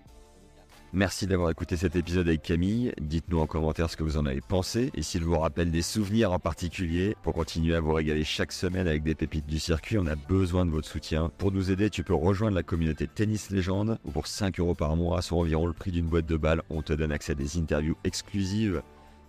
Merci d'avoir écouté cet épisode avec Camille. Dites-nous en commentaire ce que vous en avez pensé et s'il vous rappelle des souvenirs en particulier. Pour continuer à vous régaler chaque semaine avec des pépites du circuit, on a besoin de votre soutien. Pour nous aider, tu peux rejoindre la communauté Tennis Légende où pour 5 euros par mois, soit environ le prix d'une boîte de balles, on te donne accès à des interviews exclusives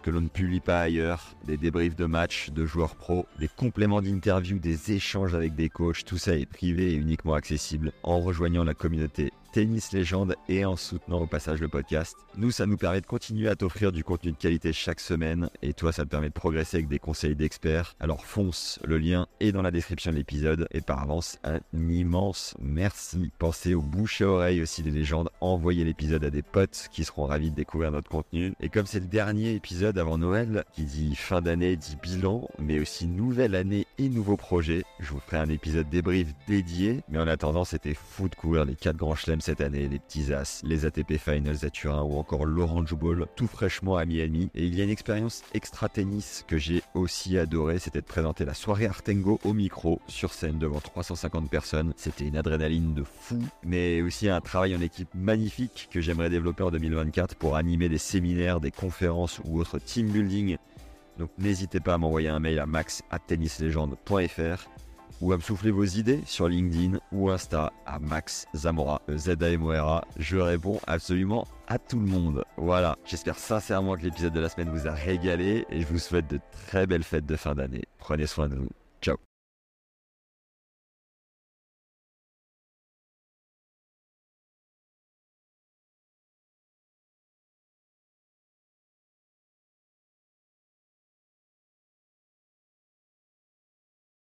que l'on ne publie pas ailleurs, des débriefs de matchs, de joueurs pros, des compléments d'interviews, des échanges avec des coachs, tout ça est privé et uniquement accessible en rejoignant la communauté Tennis Légende et en soutenant au passage le podcast. Nous, ça nous permet de continuer à t'offrir du contenu de qualité chaque semaine et toi, ça te permet de progresser avec des conseils d'experts. Alors fonce, le lien est dans la description de l'épisode et par avance, un immense merci. Pensez aux bouches à oreille aussi des légendes, envoyez l'épisode à des potes qui seront ravis de découvrir notre contenu. Et comme c'est le dernier épisode avant Noël, qui dit fin d'année dit bilan, mais aussi nouvelle année et nouveaux projets, je vous ferai un épisode débrief dédié. Mais en attendant, c'était fou de couvrir les 4 grands chelems cette année, les petits as, les ATP Finals à Turin ou encore l'Orange Bowl, tout fraîchement à Miami. Et il y a une expérience extra tennis que j'ai aussi adoré, c'était de présenter la soirée Artengo au micro, sur scène devant 350 personnes. C'était une adrénaline de fou, mais aussi un travail en équipe magnifique que j'aimerais développer en 2024 pour animer des séminaires, des conférences ou autres team building. Donc n'hésitez pas à m'envoyer un mail à max@tennislegende.fr ou à me souffler vos idées sur LinkedIn ou Insta à Max Zamora, Z-A-M-O-R-A. Je réponds absolument à tout le monde. Voilà, j'espère sincèrement que l'épisode de la semaine vous a régalé et je vous souhaite de très belles fêtes de fin d'année. Prenez soin de vous. Ciao